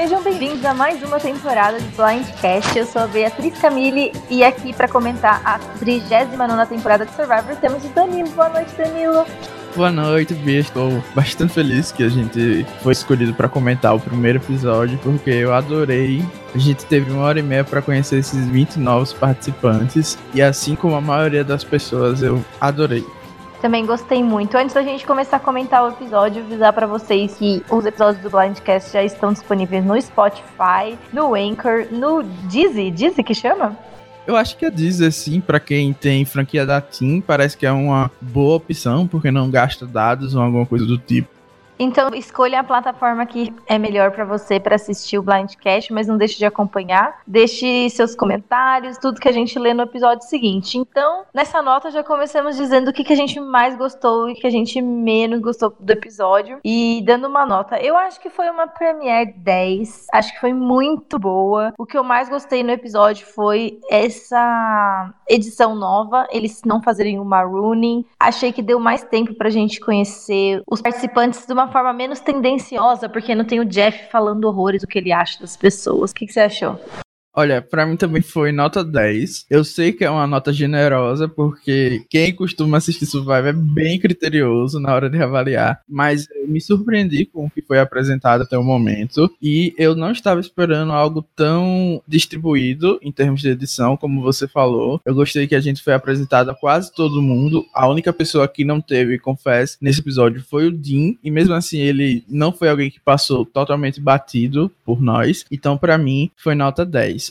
Sejam bem-vindos a mais uma temporada de Blindcast. Eu sou a Beatriz Camille e aqui para comentar a 39 temporada de Survivor temos o Danilo. Boa noite, Danilo. Boa noite, Bia. Estou bastante feliz que a gente foi escolhido para comentar o primeiro episódio, porque eu adorei. A gente teve uma hora e meia para conhecer esses 20 novos participantes, e assim como a maioria das pessoas, eu adorei. Também gostei muito. Antes da gente começar a comentar o episódio, avisar para vocês que os episódios do Blindcast já estão disponíveis no Spotify, no Anchor, no Dizzy. Dizzy que chama? Eu acho que a Deezer, sim, para quem tem franquia da TIM, parece que é uma boa opção, porque não gasta dados ou alguma coisa do tipo. Então, escolha a plataforma que é melhor para você para assistir o Blindcast, mas não deixe de acompanhar. Deixe seus comentários, tudo que a gente lê no episódio seguinte. Então, nessa nota já começamos dizendo o que, que a gente mais gostou e o que a gente menos gostou do episódio. E dando uma nota, eu acho que foi uma Premiere 10. Acho que foi muito boa. O que eu mais gostei no episódio foi essa edição nova, eles não fazerem o marooning. Achei que deu mais tempo pra gente conhecer os participantes de uma forma menos tendenciosa, porque não tem o Jeff falando horrores do que ele acha das pessoas. O que, que você achou? Olha, para mim também foi nota 10. Eu sei que é uma nota generosa, porque quem costuma assistir Survivor é bem criterioso na hora de avaliar. Mas me surpreendi com o que foi apresentado até o momento. E eu não estava esperando algo tão distribuído em termos de edição, como você falou. Eu gostei que a gente foi apresentado a quase todo mundo. A única pessoa que não teve, confesso, nesse episódio foi o Dean. E mesmo assim, ele não foi alguém que passou totalmente batido por nós. Então, para mim, foi nota 10.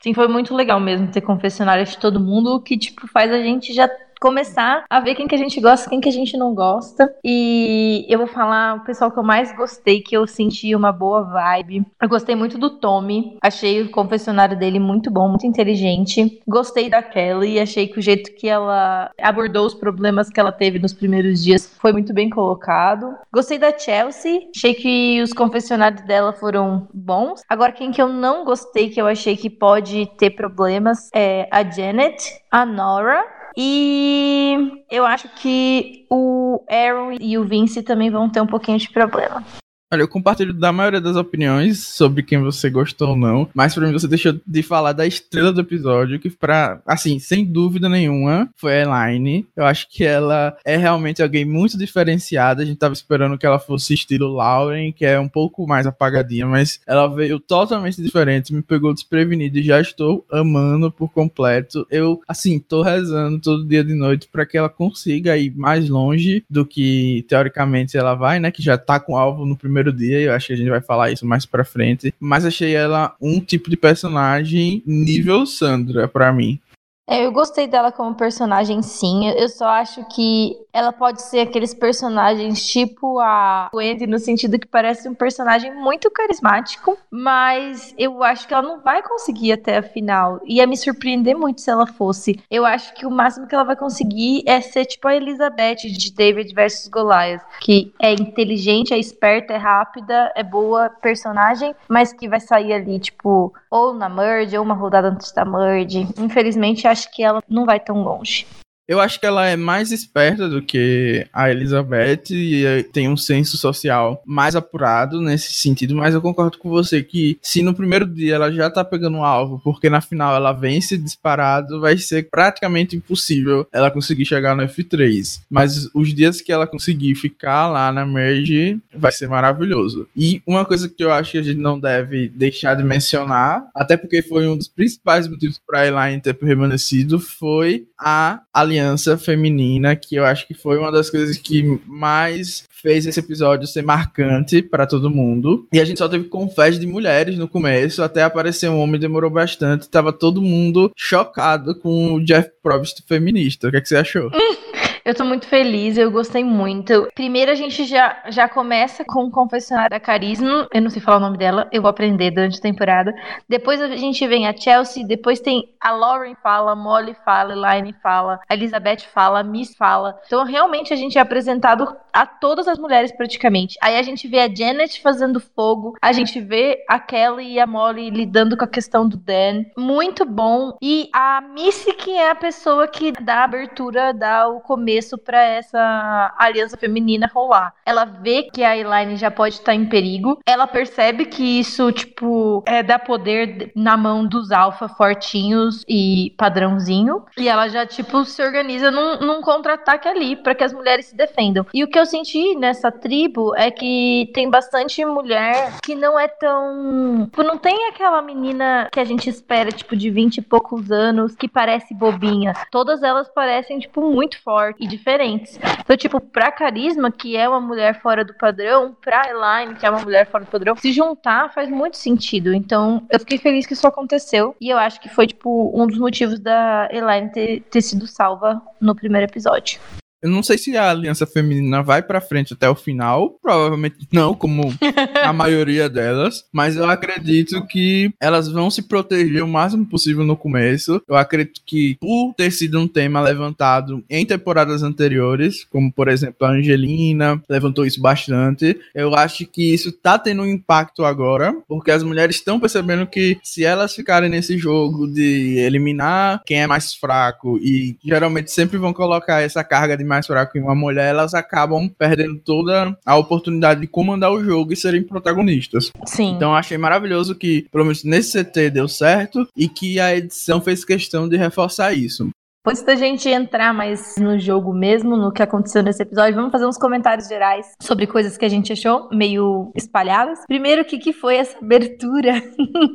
Sim, foi muito legal mesmo ter confessionário de todo mundo, que, tipo, faz a gente já começar a ver quem que a gente gosta, quem que a gente não gosta. E eu vou falar o pessoal que eu mais gostei, que eu senti uma boa vibe. Eu gostei muito do Tommy. Achei o confessionário dele muito bom, muito inteligente. Gostei da Kelly, achei que o jeito que ela abordou os problemas que ela teve nos primeiros dias foi muito bem colocado. Gostei da Chelsea, achei que os confessionários dela foram bons. Agora quem que eu não gostei, que eu achei que pode ter problemas é a Janet, a Nora e eu acho que o Aaron e o Vince também vão ter um pouquinho de problema. Olha, eu compartilho da maioria das opiniões sobre quem você gostou ou não, mas pra mim você deixou de falar da estrela do episódio, que pra, assim, sem dúvida nenhuma, foi a Elaine. Eu acho que ela é realmente alguém muito diferenciada, a gente tava esperando que ela fosse estilo Lauren, que é um pouco mais apagadinha, mas ela veio totalmente diferente, me pegou desprevenido e já estou amando por completo. Eu, assim, tô rezando todo dia de noite para que ela consiga ir mais longe do que, teoricamente, ela vai, né, que já tá com alvo no primeiro primeiro dia, eu acho que a gente vai falar isso mais pra frente. Mas achei ela um tipo de personagem nível Sandra, para mim. É, eu gostei dela como personagem, sim. Eu só acho que ela pode ser aqueles personagens tipo a Wendy, no sentido que parece um personagem muito carismático, mas eu acho que ela não vai conseguir até a final. Ia me surpreender muito se ela fosse. Eu acho que o máximo que ela vai conseguir é ser tipo a Elizabeth de David versus Goliath, que é inteligente, é esperta, é rápida, é boa personagem, mas que vai sair ali, tipo, ou na merge, ou uma rodada antes da merge. Infelizmente, acho que ela não vai tão longe. Eu acho que ela é mais esperta do que a Elizabeth e eh, tem um senso social mais apurado nesse sentido, mas eu concordo com você que se no primeiro dia ela já tá pegando um alvo, porque na final ela vence disparado, vai ser praticamente impossível ela conseguir chegar no F3. Mas os dias que ela conseguir ficar lá na merge, vai ser maravilhoso. E uma coisa que eu acho que a gente não deve deixar de mencionar, até porque foi um dos principais motivos para Elaine ter permanecido, foi a aliança aliança feminina, que eu acho que foi uma das coisas que mais fez esse episódio ser marcante para todo mundo. E a gente só teve confés de mulheres no começo, até aparecer um homem demorou bastante. Tava todo mundo chocado com o Jeff Probst feminista. O que, é que você achou? Eu tô muito feliz, eu gostei muito. Primeiro a gente já, já começa com o confessionário da Carisma, eu não sei falar o nome dela, eu vou aprender durante a temporada. Depois a gente vem a Chelsea, depois tem a Lauren fala, Molly fala, Elaine fala, a Elizabeth fala, a Miss fala. Então realmente a gente é apresentado a todas as mulheres praticamente. Aí a gente vê a Janet fazendo fogo, a gente vê a Kelly e a Molly lidando com a questão do Dan. Muito bom. E a Missy que é a pessoa que dá a abertura, dá o começo começo para essa aliança feminina rolar. Ela vê que a Elaine já pode estar em perigo, ela percebe que isso, tipo, é dar poder na mão dos alfa fortinhos e padrãozinho, e ela já, tipo, se organiza num, num contra-ataque ali para que as mulheres se defendam. E o que eu senti nessa tribo é que tem bastante mulher que não é tão. Tipo, não tem aquela menina que a gente espera, tipo, de 20 e poucos anos, que parece bobinha. Todas elas parecem, tipo, muito fortes diferentes. Então, tipo, pra Carisma, que é uma mulher fora do padrão, pra Elaine, que é uma mulher fora do padrão, se juntar faz muito sentido. Então, eu fiquei feliz que isso aconteceu. E eu acho que foi, tipo, um dos motivos da Elaine ter, ter sido salva no primeiro episódio. Eu não sei se a aliança feminina vai para frente até o final, provavelmente não, como a maioria delas, mas eu acredito que elas vão se proteger o máximo possível no começo. Eu acredito que por ter sido um tema levantado em temporadas anteriores, como por exemplo a Angelina levantou isso bastante, eu acho que isso tá tendo um impacto agora, porque as mulheres estão percebendo que se elas ficarem nesse jogo de eliminar quem é mais fraco e geralmente sempre vão colocar essa carga de mais fraco em uma mulher, elas acabam perdendo toda a oportunidade de comandar o jogo e serem protagonistas. Sim. Então achei maravilhoso que, pelo menos nesse CT, deu certo e que a edição fez questão de reforçar isso. Antes da gente entrar mais no jogo mesmo, no que aconteceu nesse episódio, vamos fazer uns comentários gerais sobre coisas que a gente achou meio espalhadas. Primeiro, o que, que foi essa abertura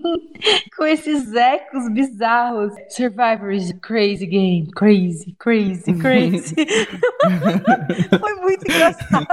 com esses ecos bizarros? Survivor is a crazy game. Crazy, crazy, crazy. foi muito engraçado.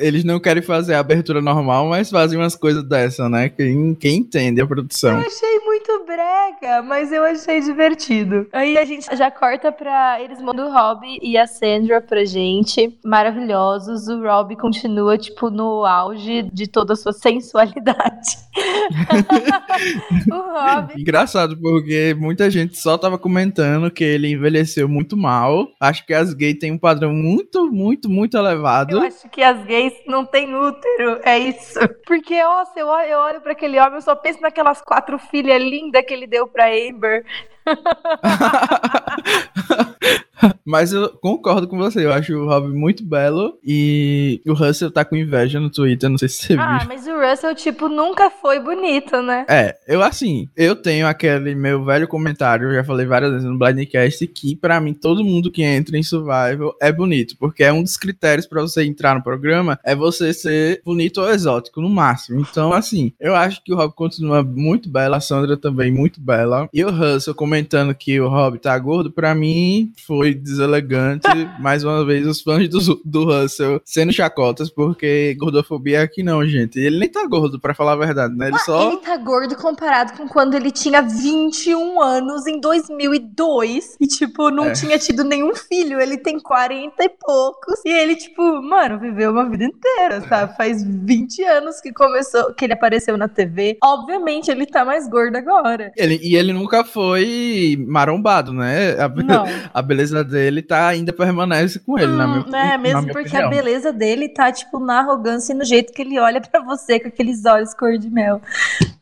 Eles não querem fazer a abertura normal, mas fazem umas coisas dessa, né? Quem, quem entende a produção. Eu achei muito brega, mas eu achei divertido. Aí a gente já corta pra. Eles mandam o Rob e a Sandra pra gente. Maravilhosos. O Rob continua, tipo, no auge de toda a sua sensualidade. o Rob. Engraçado, porque muita gente só tava comentando que ele envelheceu muito mal. Acho que as gays têm um padrão muito, muito, muito elevado. Eu acho que as gays não têm útero. É isso. Porque, nossa, eu olho, eu olho pra aquele homem, eu só penso naquelas quatro filhas lindas que ele deu pra Amber. Mas eu concordo com você, eu acho o Rob muito belo e o Russell tá com inveja no Twitter, não sei se você ah, viu. Ah, mas o Russell, tipo, nunca foi bonito, né? É, eu assim, eu tenho aquele meu velho comentário, eu já falei várias vezes no Blindcast, que para mim todo mundo que entra em Survival é bonito, porque é um dos critérios para você entrar no programa, é você ser bonito ou exótico, no máximo. Então, assim, eu acho que o Rob continua muito bela, a Sandra também muito bela, e o Russell comentando que o Rob tá gordo, para mim foi deselegante. Mais uma vez, os fãs do, do Russell sendo chacotas, porque gordofobia é aqui não, gente. Ele nem tá gordo, para falar a verdade, né? Ele Mas só. Ele tá gordo comparado com quando ele tinha 21 anos em 2002 e, tipo, não é. tinha tido nenhum filho. Ele tem 40 e poucos. E ele, tipo, mano, viveu uma vida inteira, sabe? Faz 20 anos que começou, que ele apareceu na TV. Obviamente, ele tá mais gordo agora. Ele, e ele nunca foi marombado, né? A, não. a beleza dele tá ainda permanece com ele, hum, na minha, É, mesmo porque opinião. a beleza dele tá, tipo, na arrogância e no jeito que ele olha para você com aqueles olhos cor de mel.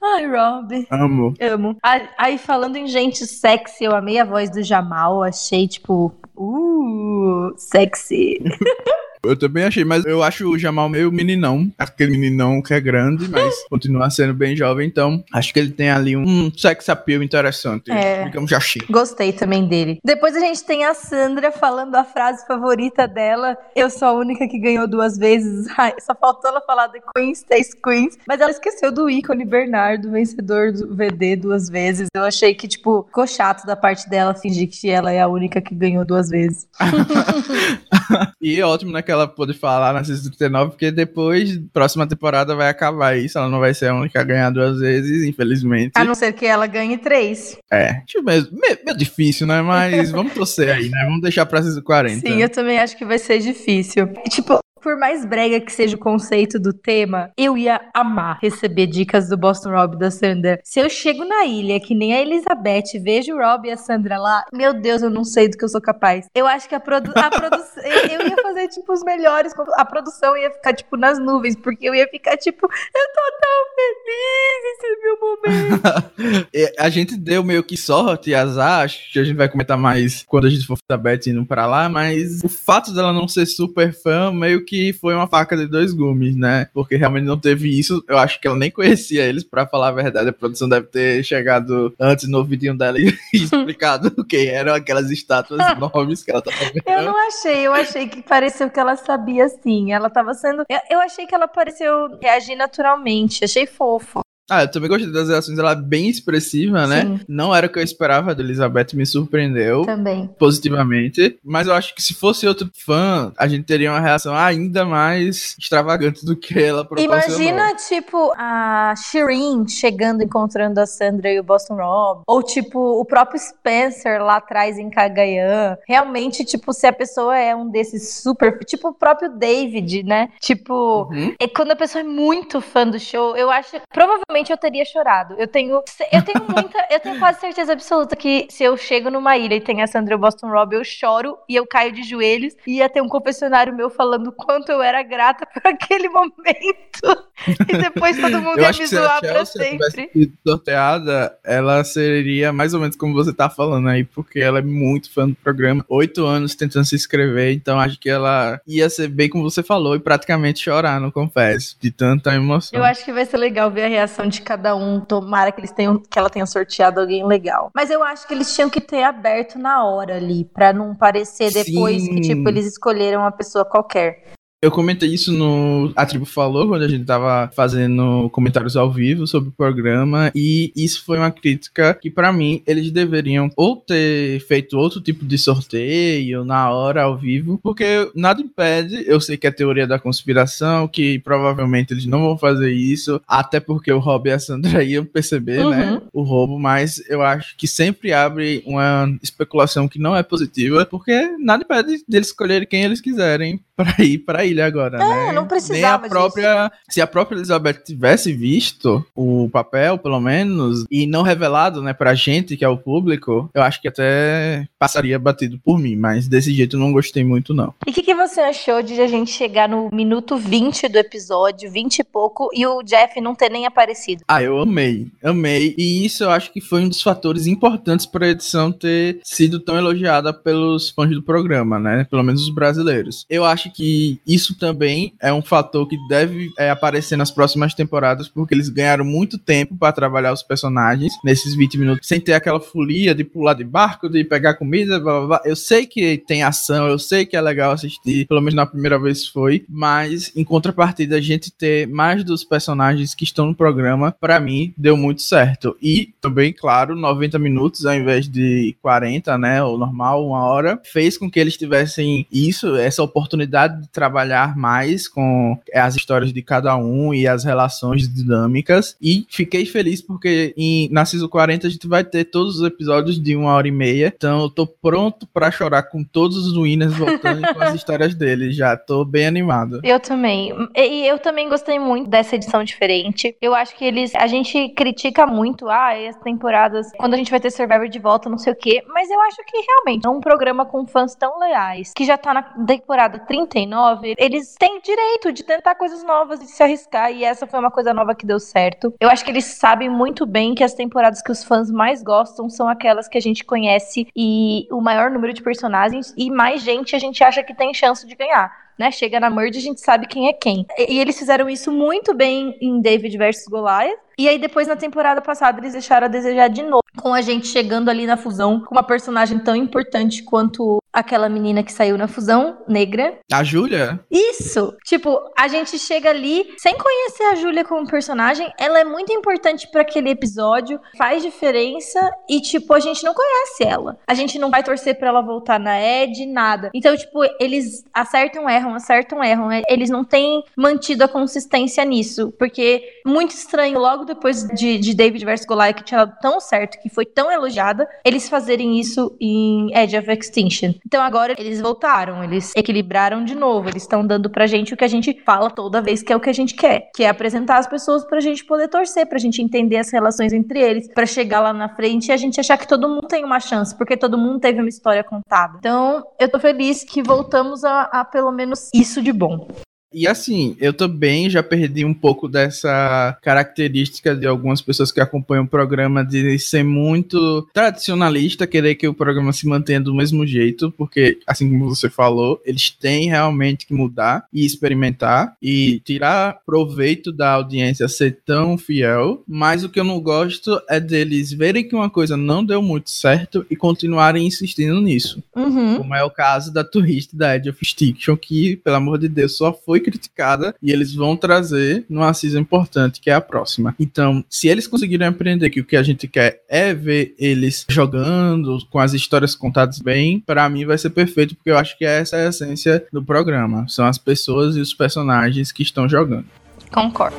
Ai, Rob. Amo. Amo. Aí, falando em gente sexy, eu amei a voz do Jamal, achei, tipo, uh, sexy. Eu também achei, mas eu acho o Jamal meio meninão. Aquele meninão que é grande, mas continua sendo bem jovem. Então, acho que ele tem ali um sex appeal interessante. É. Digamos achei. Gostei também dele. Depois a gente tem a Sandra falando a frase favorita dela. Eu sou a única que ganhou duas vezes. Ai, só faltou ela falar The Queen Stays Queens. Mas ela esqueceu do ícone Bernardo, vencedor do VD duas vezes. Eu achei que, tipo, ficou chato da parte dela fingir que ela é a única que ganhou duas vezes. e é ótimo, né? Que ela pôde falar na Season 39, porque depois, próxima temporada, vai acabar isso. Ela não vai ser a única a ganhar duas vezes, infelizmente. A não ser que ela ganhe três. É, tipo, meio, meio difícil, né? Mas vamos torcer aí, né? Vamos deixar pra Season 40. Sim, eu também acho que vai ser difícil. Tipo, Por mais brega que seja o conceito do tema, eu ia amar receber dicas do Boston Rob e da Sandra. Se eu chego na ilha, que nem a Elizabeth, vejo o Rob e a Sandra lá, meu Deus, eu não sei do que eu sou capaz. Eu acho que a, produ produção. eu ia fazer, tipo, os melhores. A produção ia ficar, tipo, nas nuvens, porque eu ia ficar, tipo, eu tô tão feliz, esse é meu momento. a gente deu meio que sorte e azar, acho que a gente vai comentar mais quando a gente for da Beth indo pra lá, mas o fato dela não ser super fã meio que foi uma faca de dois gumes, né? Porque realmente não teve isso. Eu acho que ela nem conhecia eles, para falar a verdade. A produção deve ter chegado antes no vidinho dela e explicado quem eram aquelas estátuas enormes que ela tava vendo. Eu não achei, eu achei que pareceu que ela sabia sim. Ela tava sendo. Eu, eu achei que ela pareceu reagir naturalmente. Achei fofo. Ah, eu também gostei das reações dela bem expressiva, né? Sim. Não era o que eu esperava da Elizabeth, me surpreendeu. Também. Positivamente. Mas eu acho que se fosse outro fã, a gente teria uma reação ainda mais extravagante do que ela proporcionou. Imagina, tipo, a Shireen chegando, encontrando a Sandra e o Boston Rob. Ou, tipo, o próprio Spencer lá atrás em Cagayan. Realmente, tipo, se a pessoa é um desses super... Tipo, o próprio David, né? Tipo, uhum. é quando a pessoa é muito fã do show, eu acho... Provavelmente provavelmente eu teria chorado. Eu tenho, eu tenho muita, eu tenho quase certeza absoluta que se eu chego numa ilha e tem a Sandra Boston Rob, eu choro e eu caio de joelhos e ia ter um confessionário meu falando quanto eu era grata por aquele momento. E depois todo mundo ia me zoar pra sempre. Se sorteada, ela seria mais ou menos como você tá falando aí, porque ela é muito fã do programa. Oito anos tentando se inscrever, então acho que ela ia ser bem como você falou e praticamente chorar, não confesso, de tanta emoção. Eu acho que vai ser legal ver a reação de cada um. Tomara que eles tenham, que ela tenha sorteado alguém legal. Mas eu acho que eles tinham que ter aberto na hora ali, para não parecer depois Sim. que tipo eles escolheram uma pessoa qualquer. Eu comentei isso no A Tribo Falou, quando a gente tava fazendo comentários ao vivo sobre o programa, e isso foi uma crítica que, para mim, eles deveriam ou ter feito outro tipo de sorteio na hora, ao vivo, porque nada impede, eu sei que é teoria da conspiração, que provavelmente eles não vão fazer isso, até porque o Rob e a Sandra iam perceber, né, uhum. né, o roubo, mas eu acho que sempre abre uma especulação que não é positiva, porque nada impede deles escolherem quem eles quiserem para ir para ilha agora, é, né? não precisava Nem a própria, disso. Se a própria Elizabeth tivesse visto o papel, pelo menos, e não revelado, né, pra gente, que é o público, eu acho que até passaria batido por mim, mas desse jeito eu não gostei muito, não. E o que, que, você achou de a gente chegar no minuto 20 do episódio, 20 e pouco, e o Jeff não ter nem aparecido? Ah, eu amei, amei, e isso eu acho que foi um dos fatores importantes pra edição ter sido tão elogiada pelos fãs do programa, né, pelo menos os brasileiros. Eu acho que isso isso também é um fator que deve é, aparecer nas próximas temporadas, porque eles ganharam muito tempo para trabalhar os personagens nesses 20 minutos, sem ter aquela folia de pular de barco, de pegar comida, blá, blá, blá. Eu sei que tem ação, eu sei que é legal assistir, pelo menos na primeira vez foi, mas em contrapartida, a gente ter mais dos personagens que estão no programa, para mim, deu muito certo. E também, claro, 90 minutos ao invés de 40, né, o normal, uma hora, fez com que eles tivessem isso, essa oportunidade de trabalhar trabalhar mais com as histórias de cada um e as relações dinâmicas. E fiquei feliz porque em, na Season 40 a gente vai ter todos os episódios de uma hora e meia. Então eu tô pronto para chorar com todos os Winners voltando com as histórias deles. Já tô bem animado. Eu também. E eu também gostei muito dessa edição diferente. Eu acho que eles. A gente critica muito, ah, as temporadas, quando a gente vai ter Survivor de volta, não sei o quê. Mas eu acho que realmente é um programa com fãs tão leais, que já tá na temporada 39, eles têm direito de tentar coisas novas, de se arriscar, e essa foi uma coisa nova que deu certo. Eu acho que eles sabem muito bem que as temporadas que os fãs mais gostam são aquelas que a gente conhece e o maior número de personagens e mais gente a gente acha que tem chance de ganhar né? Chega na merge, a gente sabe quem é quem. E, eles fizeram isso muito bem em David versus Goliath. E aí depois na temporada passada eles deixaram a desejar de novo, com a gente chegando ali na fusão com uma personagem tão importante quanto aquela menina que saiu na fusão, negra. A Júlia? Isso! Tipo, a gente chega ali sem conhecer a Júlia como personagem, ela é muito importante para aquele episódio, faz diferença e tipo, a gente não conhece ela. A gente não vai torcer para ela voltar na Ed, nada. Então, tipo, eles acertam, erram, acertam, erram. Eles não têm mantido a consistência nisso, porque muito estranho logo depois de, de David vs Goliath, que tinha dado tão certo, que foi tão elogiada, eles fazerem isso em Edge of Extinction. Então agora eles voltaram, eles equilibraram de novo, eles estão dando pra gente o que a gente fala toda vez que é o que a gente quer, que é apresentar as pessoas pra gente poder torcer, pra gente entender as relações entre eles, pra chegar lá na frente e a gente achar que todo mundo tem uma chance, porque todo mundo teve uma história contada. Então, eu tô feliz que voltamos a, a pelo menos isso de bom. E assim, eu também já perdi um pouco dessa característica de algumas pessoas que acompanham o programa de ser muito tradicionalista, querer que o programa se mantenha do mesmo jeito, porque, assim como você falou, eles têm realmente que mudar e experimentar e tirar proveito da audiência ser tão fiel. Mas o que eu não gosto é deles verem que uma coisa não deu muito certo e continuarem insistindo nisso. Uhum. Como é o caso da Tourist da Edge of Stiction, que, pelo amor de Deus, só foi criticada e eles vão trazer numa season importante, que é a próxima. Então, se eles conseguirem aprender que o que a gente quer é ver eles jogando, com as histórias contadas bem, para mim vai ser perfeito, porque eu acho que essa é a essência do programa. São as pessoas e os personagens que estão jogando. Concordo.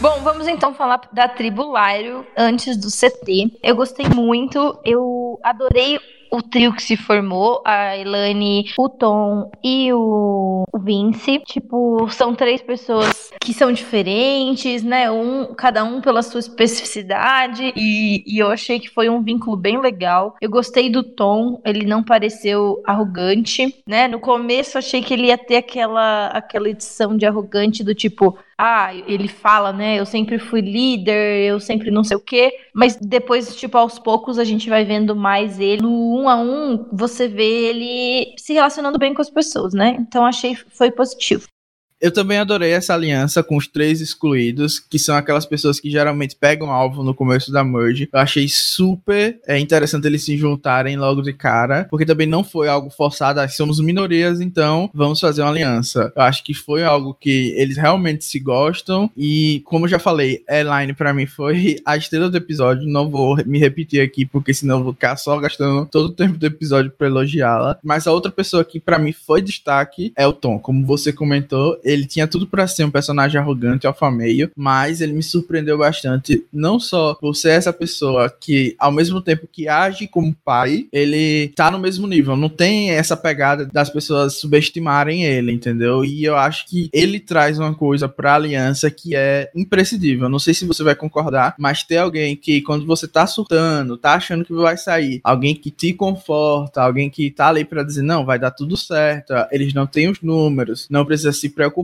Bom, vamos então falar da tribo Lyrio antes do CT. Eu gostei muito, eu adorei o trio que se formou, a Elane, o Tom e o, Vince. Tipo, são três pessoas que são diferentes, né? Um, cada um pela sua especificidade. E, e eu achei que foi um vínculo bem legal. Eu gostei do Tom, ele não pareceu arrogante, né? No começo achei que ele ia ter aquela, aquela edição de arrogante do tipo, ah, ele fala, né? Eu sempre fui líder, eu sempre não sei o quê. Mas depois, tipo, aos poucos a gente vai vendo mais ele. No um a um, você vê ele se relacionando bem com as pessoas, né? Então achei foi positivo. Eu também adorei essa aliança com os três excluídos, que são aquelas pessoas que geralmente pegam alvo no começo da merge. Eu achei super é, interessante eles se juntarem logo de cara, porque também não foi algo forçado, ah, somos minorias, então vamos fazer uma aliança. Eu acho que foi algo que eles realmente se gostam e, como eu já falei, Elaine para mim foi a estrela do episódio. Não vou me repetir aqui, porque senão vou ficar só gastando todo o tempo do episódio para elogiá-la. Mas a outra pessoa que para mim foi destaque é o Tom. Como você comentou, ele tinha tudo para ser um personagem arrogante, alfameio, mas ele me surpreendeu bastante, não só por ser essa pessoa que, ao mesmo tempo que age como pai, ele tá no mesmo nível, não tem essa pegada das pessoas subestimarem ele, entendeu? E eu acho que ele traz uma coisa pra aliança que é imprescindível. Não sei se você vai concordar, mas ter alguém que, quando você tá surtando, tá achando que vai sair, alguém que te conforta, alguém que tá ali para dizer, não, vai dar tudo certo, eles não têm os números, não precisa se preocupar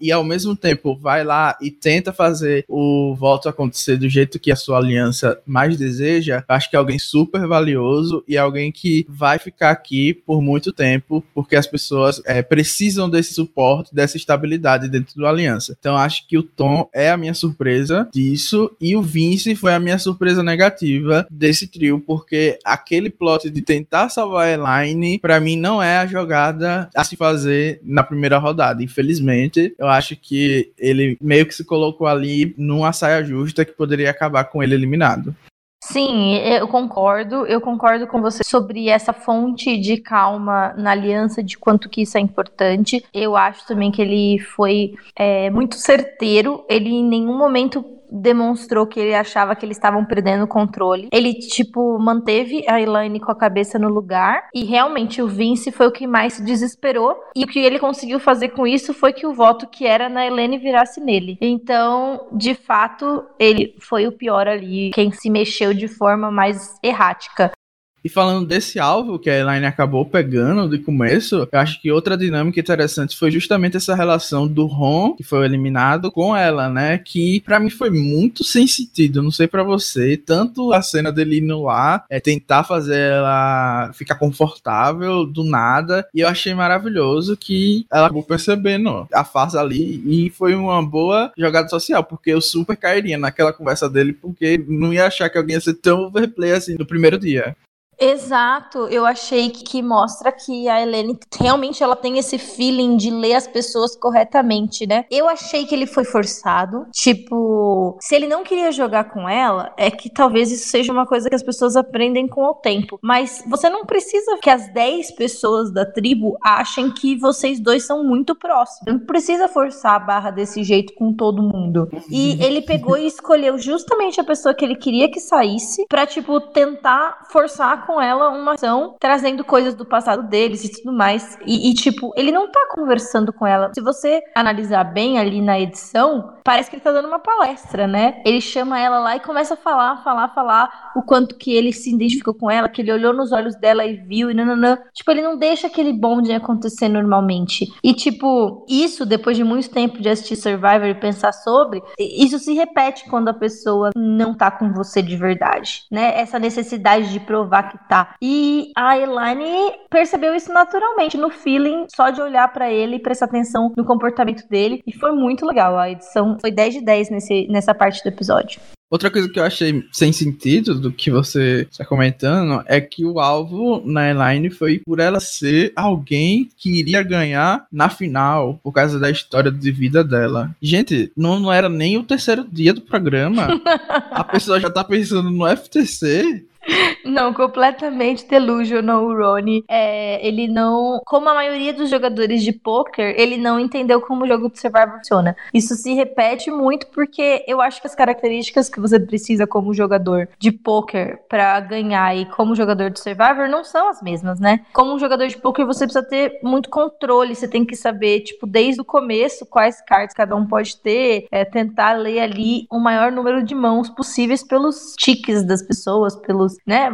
e ao mesmo tempo vai lá e tenta fazer o voto acontecer do jeito que a sua aliança mais deseja, acho que é alguém super valioso e alguém que vai ficar aqui por muito tempo, porque as pessoas é, precisam desse suporte, dessa estabilidade dentro da aliança. Então acho que o Tom é a minha surpresa disso e o Vince foi a minha surpresa negativa desse trio, porque aquele plot de tentar salvar a Elaine, para mim não é a jogada a se fazer na primeira rodada, infelizmente eu acho que ele meio que se colocou ali numa saia justa que poderia acabar com ele eliminado. Sim, eu concordo. Eu concordo com você sobre essa fonte de calma na aliança, de quanto que isso é importante. Eu acho também que ele foi é, muito certeiro. Ele em nenhum momento demonstrou que ele achava que eles estavam perdendo o controle. Ele, tipo, manteve a Elaine com a cabeça no lugar. E realmente o Vince foi o que mais se desesperou. E o que ele conseguiu fazer com isso foi que o voto que era na Elaine virasse nele. Então, de fato, ele foi o pior ali. Quem se mexeu de forma mais errática. E falando desse alvo que a Elaine acabou pegando de começo, eu acho que outra dinâmica interessante foi justamente essa relação do Ron, que foi eliminado, com ela, né? Que para mim foi muito sem sentido, não sei para você. Tanto a cena dele indo lá, é tentar fazer ela ficar confortável do nada, e eu achei maravilhoso que ela acabou percebendo a farsa ali, e foi uma boa jogada social, porque eu super cairia naquela conversa dele, porque não ia achar que alguém ia ser tão overplay assim no primeiro dia. Exato, eu achei que, mostra que a Helene realmente ela tem esse feeling de ler as pessoas corretamente, né? Eu achei que ele foi forçado, tipo, se ele não queria jogar com ela, é que talvez isso seja uma coisa que as pessoas aprendem com o tempo, mas você não precisa que as 10 pessoas da tribo achem que vocês dois são muito próximos. Não precisa forçar a barra desse jeito com todo mundo. E ele pegou e escolheu justamente a pessoa que ele queria que saísse para tipo tentar forçar com ela uma ação trazendo coisas do passado deles e tudo mais. E, e, tipo, ele não tá conversando com ela. Se você analisar bem ali na edição, parece que ele tá dando uma palestra, né? Ele chama ela lá e começa a falar, falar, falar o quanto que ele se identificou com ela, que ele olhou nos olhos dela e viu e nananã. Tipo, ele não deixa aquele bonde acontecer normalmente. E, tipo, isso, depois de muito tempo de assistir Survivor e pensar sobre, isso se repete quando a pessoa não tá com você de verdade, né? Essa necessidade de provar que tá. E a Elaine percebeu isso naturalmente, no feeling, só de olhar para ele e prestar atenção no comportamento dele. E foi muito legal. A edição foi 10 de 10 nesse, nessa parte do episódio. Outra coisa que eu achei sem sentido do que você está comentando é que o alvo na Elaine foi por ela ser alguém que iria ganhar na final por causa da história de vida dela. Gente, não, não era nem o terceiro dia do programa. A pessoa já tá pensando no FTC. Não, completamente delusional o Rony. É, ele não. Como a maioria dos jogadores de poker, ele não entendeu como o jogo de Survivor funciona. Isso se repete muito porque eu acho que as características que você precisa como jogador de poker para ganhar e como jogador de Survivor não são as mesmas, né? Como jogador de poker, você precisa ter muito controle, você tem que saber, tipo, desde o começo quais cartas cada um pode ter, é, tentar ler ali o maior número de mãos possíveis pelos tiques das pessoas, pelos, né?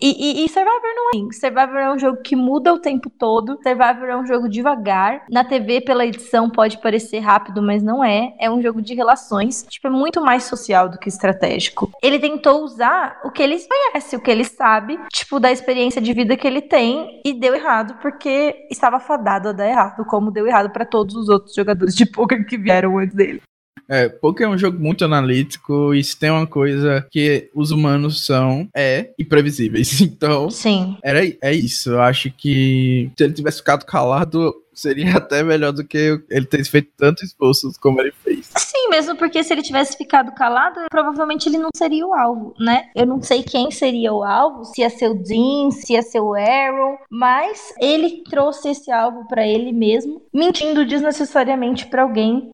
E, e, e, Survivor não é assim. Survivor é um jogo que muda o tempo todo. Survivor é um jogo devagar. Na TV, pela edição, pode parecer rápido, mas não é. É um jogo de relações. Tipo, é muito mais social do que estratégico. Ele tentou usar o que ele conhece, o que ele sabe, tipo, da experiência de vida que ele tem, e deu errado porque estava fadado a dar errado, como deu errado para todos os outros jogadores de poker que vieram antes dele. É, poker é um jogo muito analítico e se tem uma coisa que os humanos são, é imprevisíveis. Então, Sim. Era, é isso. Eu acho que se ele tivesse ficado calado, seria até melhor do que ele ter feito tanto esforço como ele fez. Sim, mesmo porque se ele tivesse ficado calado, provavelmente ele não seria o alvo, né? Eu não sei quem seria o alvo, se ia ser o Dean, se ia ser o Aaron, mas ele trouxe esse alvo para ele mesmo, mentindo desnecessariamente para alguém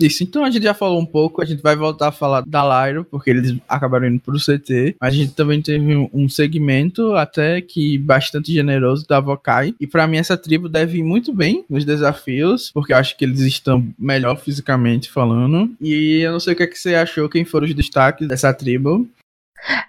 isso, então a gente já falou um pouco, a gente vai voltar a falar da Lyro, porque eles acabaram indo pro CT, a gente também teve um segmento até que bastante generoso da Vokai, e para mim essa tribo deve ir muito bem nos desafios, porque eu acho que eles estão melhor fisicamente falando, e eu não sei o que, é que você achou, quem foram os destaques dessa tribo.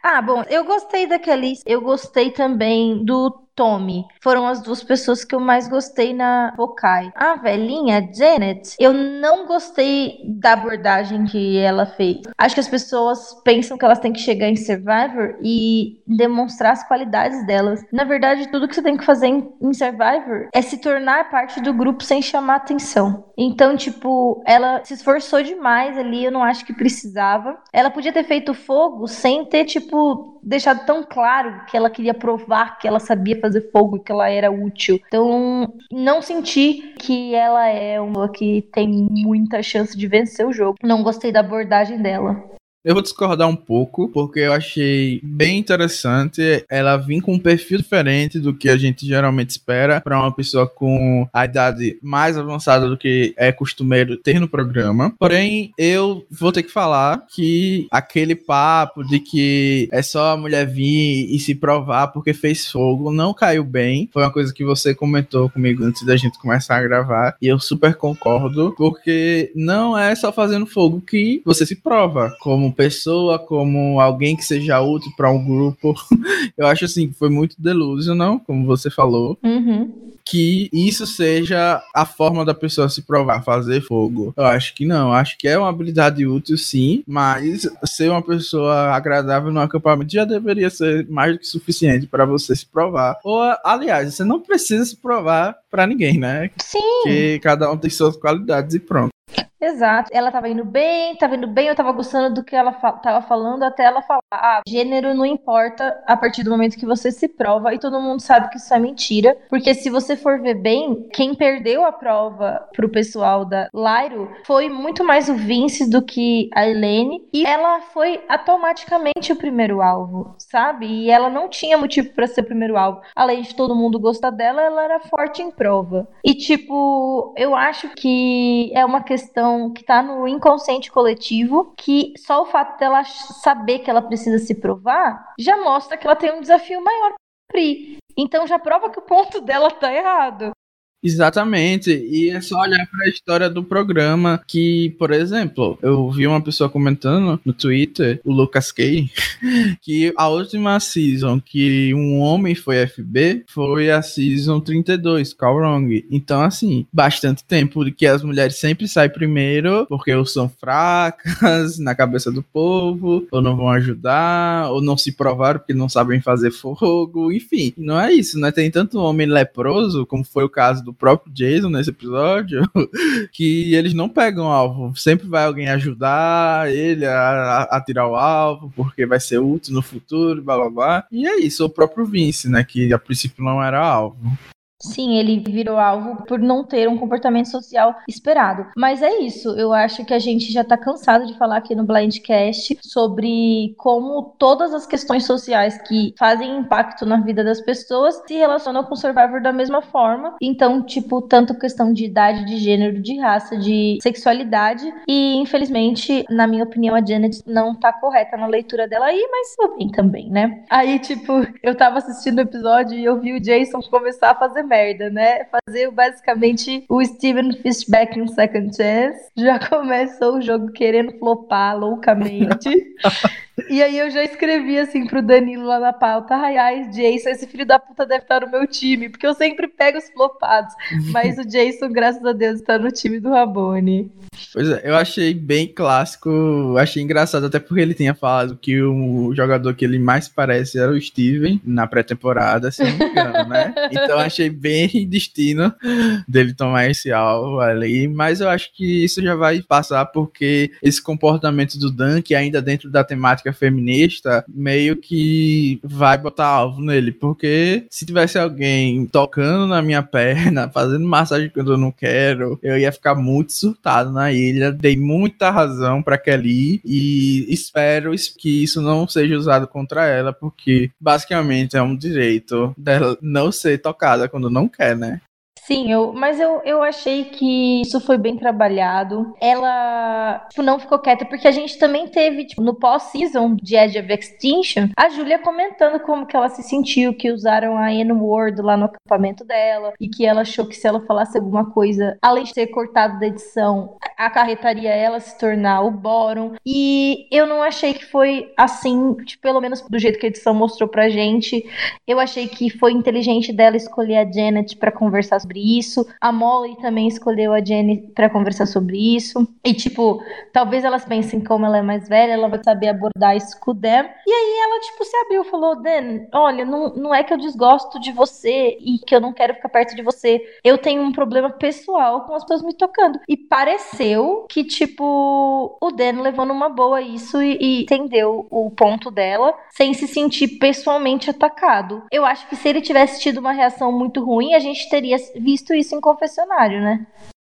Ah, bom, eu gostei daquele, eu gostei também do Tommy foram as duas pessoas que eu mais gostei na Vokai. A velhinha Janet, eu não gostei da abordagem que ela fez. Acho que as pessoas pensam que elas têm que chegar em Survivor e demonstrar as qualidades delas. Na verdade, tudo que você tem que fazer em Survivor é se tornar parte do grupo sem chamar atenção. Então, tipo, ela se esforçou demais ali, eu não acho que precisava. Ela podia ter feito fogo sem ter, tipo, deixado tão claro que ela queria provar que ela sabia fazer fogo, que ela era útil. Então, não senti que ela é uma que tem muita chance de vencer o jogo. Não gostei da abordagem dela. Eu vou discordar um pouco, porque eu achei bem interessante ela vir com um perfil diferente do que a gente geralmente espera para uma pessoa com a idade mais avançada do que é costumeiro ter no programa. Porém, eu vou ter que falar que aquele papo de que é só a mulher vir e se provar porque fez fogo não caiu bem. Foi uma coisa que você comentou comigo antes da gente começar a gravar e eu super concordo, porque não é só fazendo fogo que você se prova como pessoa, como alguém que seja útil para um grupo. Eu acho assim que foi muito delusional, como você falou. Uhum. Que isso seja a forma da pessoa se provar, fazer fogo. Eu acho que não. Acho que é uma habilidade útil, sim, mas ser uma pessoa agradável no acampamento já deveria ser mais do que suficiente para você se provar. Ou, aliás, você não precisa se provar para ninguém, né? Sim. Porque cada um tem suas qualidades e pronto. Exato. Ela tava indo bem, tava indo bem, eu tava gostando do que ela fa tava falando, até ela falar: ah, gênero não importa a partir do momento que você se prova, e todo mundo sabe que isso é mentira. Porque se você for ver bem, quem perdeu a prova pro pessoal da Lyro foi muito mais o Vince do que a Helene, e ela foi automaticamente o primeiro alvo, sabe? E ela não tinha motivo para ser o primeiro alvo. Além de todo mundo gostar dela, ela era forte em prova. E, tipo, eu acho que é uma questão questão que está no inconsciente coletivo, que só o fato dela saber que ela precisa se provar já mostra que ela tem um desafio maior cumprir. Então já prova que o ponto dela tá errado. Exatamente, e é só olhar para a história do programa que, por exemplo, eu vi uma pessoa comentando no Twitter, o Lucas Kay, que a última season que um homem foi FB foi a season 32, Call Wrong. Então, assim, bastante tempo que as mulheres sempre saem primeiro porque ou são fracas na cabeça do povo, ou não vão ajudar, ou não se provaram porque não sabem fazer fogo, enfim. Não é isso, né? Tem tanto homem leproso, como foi o caso do próprio Jason nesse episódio, que eles não pegam alvo. Sempre vai alguém ajudar ele a, a, tirar o alvo, porque vai ser útil no futuro, blá blá blá. E é isso, o próprio Vince, né? Que a princípio não era alvo. Sim, ele virou alvo por não ter um comportamento social esperado. Mas é isso, eu acho que a gente já tá cansado de falar aqui no Blindcast sobre como todas as questões sociais que fazem impacto na vida das pessoas se relacionam com o Survivor da mesma forma. Então, tipo, tanto questão de idade, de gênero, de raça, de sexualidade. E, infelizmente, na minha opinião, a Janet não tá correta na leitura dela aí, mas tudo bem também, né? Aí, tipo, eu tava assistindo o episódio e eu vi o Jason começar a fazer merda, né? Fazer basicamente o Steven Fishback em Second Chance. Já começou o jogo querendo flopar loucamente. E aí eu já escrevi assim pro Danilo lá na pauta, ai ai, Jason, esse filho da puta deve estar no meu time, porque eu sempre pego os flopados. Mas o Jason, graças a Deus, está no time do Rabone. Pois é, eu achei bem clássico, achei engraçado, até porque ele tinha falado que o jogador que ele mais parece era o Steven na pré-temporada, se não me engano, né? Então achei bem destino dele tomar esse alvo ali, mas eu acho que isso já vai passar porque esse comportamento do Dan, que ainda dentro da temática feminista, meio que vai botar alvo nele, porque se tivesse alguém tocando na minha perna, fazendo massagem quando eu não quero, eu ia ficar muito surtado na ilha. Dei muita razão para Kelly e espero que isso não seja usado contra ela, porque basicamente é um direito dela não ser tocada quando não quer, né? Sim, eu, mas eu, eu achei que isso foi bem trabalhado. Ela tipo, não ficou quieta, porque a gente também teve, tipo, no pós-season de Edge of Extinction, a Julia comentando como que ela se sentiu, que usaram a N-word lá no acampamento dela, e que ela achou que se ela falasse alguma coisa, além de ser cortado da edição, acarretaria ela se tornar o Boron. E eu não achei que foi assim, tipo, pelo menos do jeito que a edição mostrou pra gente. Eu achei que foi inteligente dela escolher a Janet para conversar sobre sobre isso. A Molly também escolheu a Jenny para conversar sobre isso. E, tipo, talvez elas pensem como ela é mais velha, ela vai saber abordar isso com o Dan. E aí ela, tipo, se abriu falou: Dan, olha, não, não é que eu desgosto de você e que eu não quero ficar perto de você. Eu tenho um problema pessoal com as pessoas me tocando. E pareceu que, tipo, o Dan levou numa boa isso e, e entendeu o ponto dela sem se sentir pessoalmente atacado. Eu acho que se ele tivesse tido uma reação muito ruim, a gente teria visto isso em confessionário, né?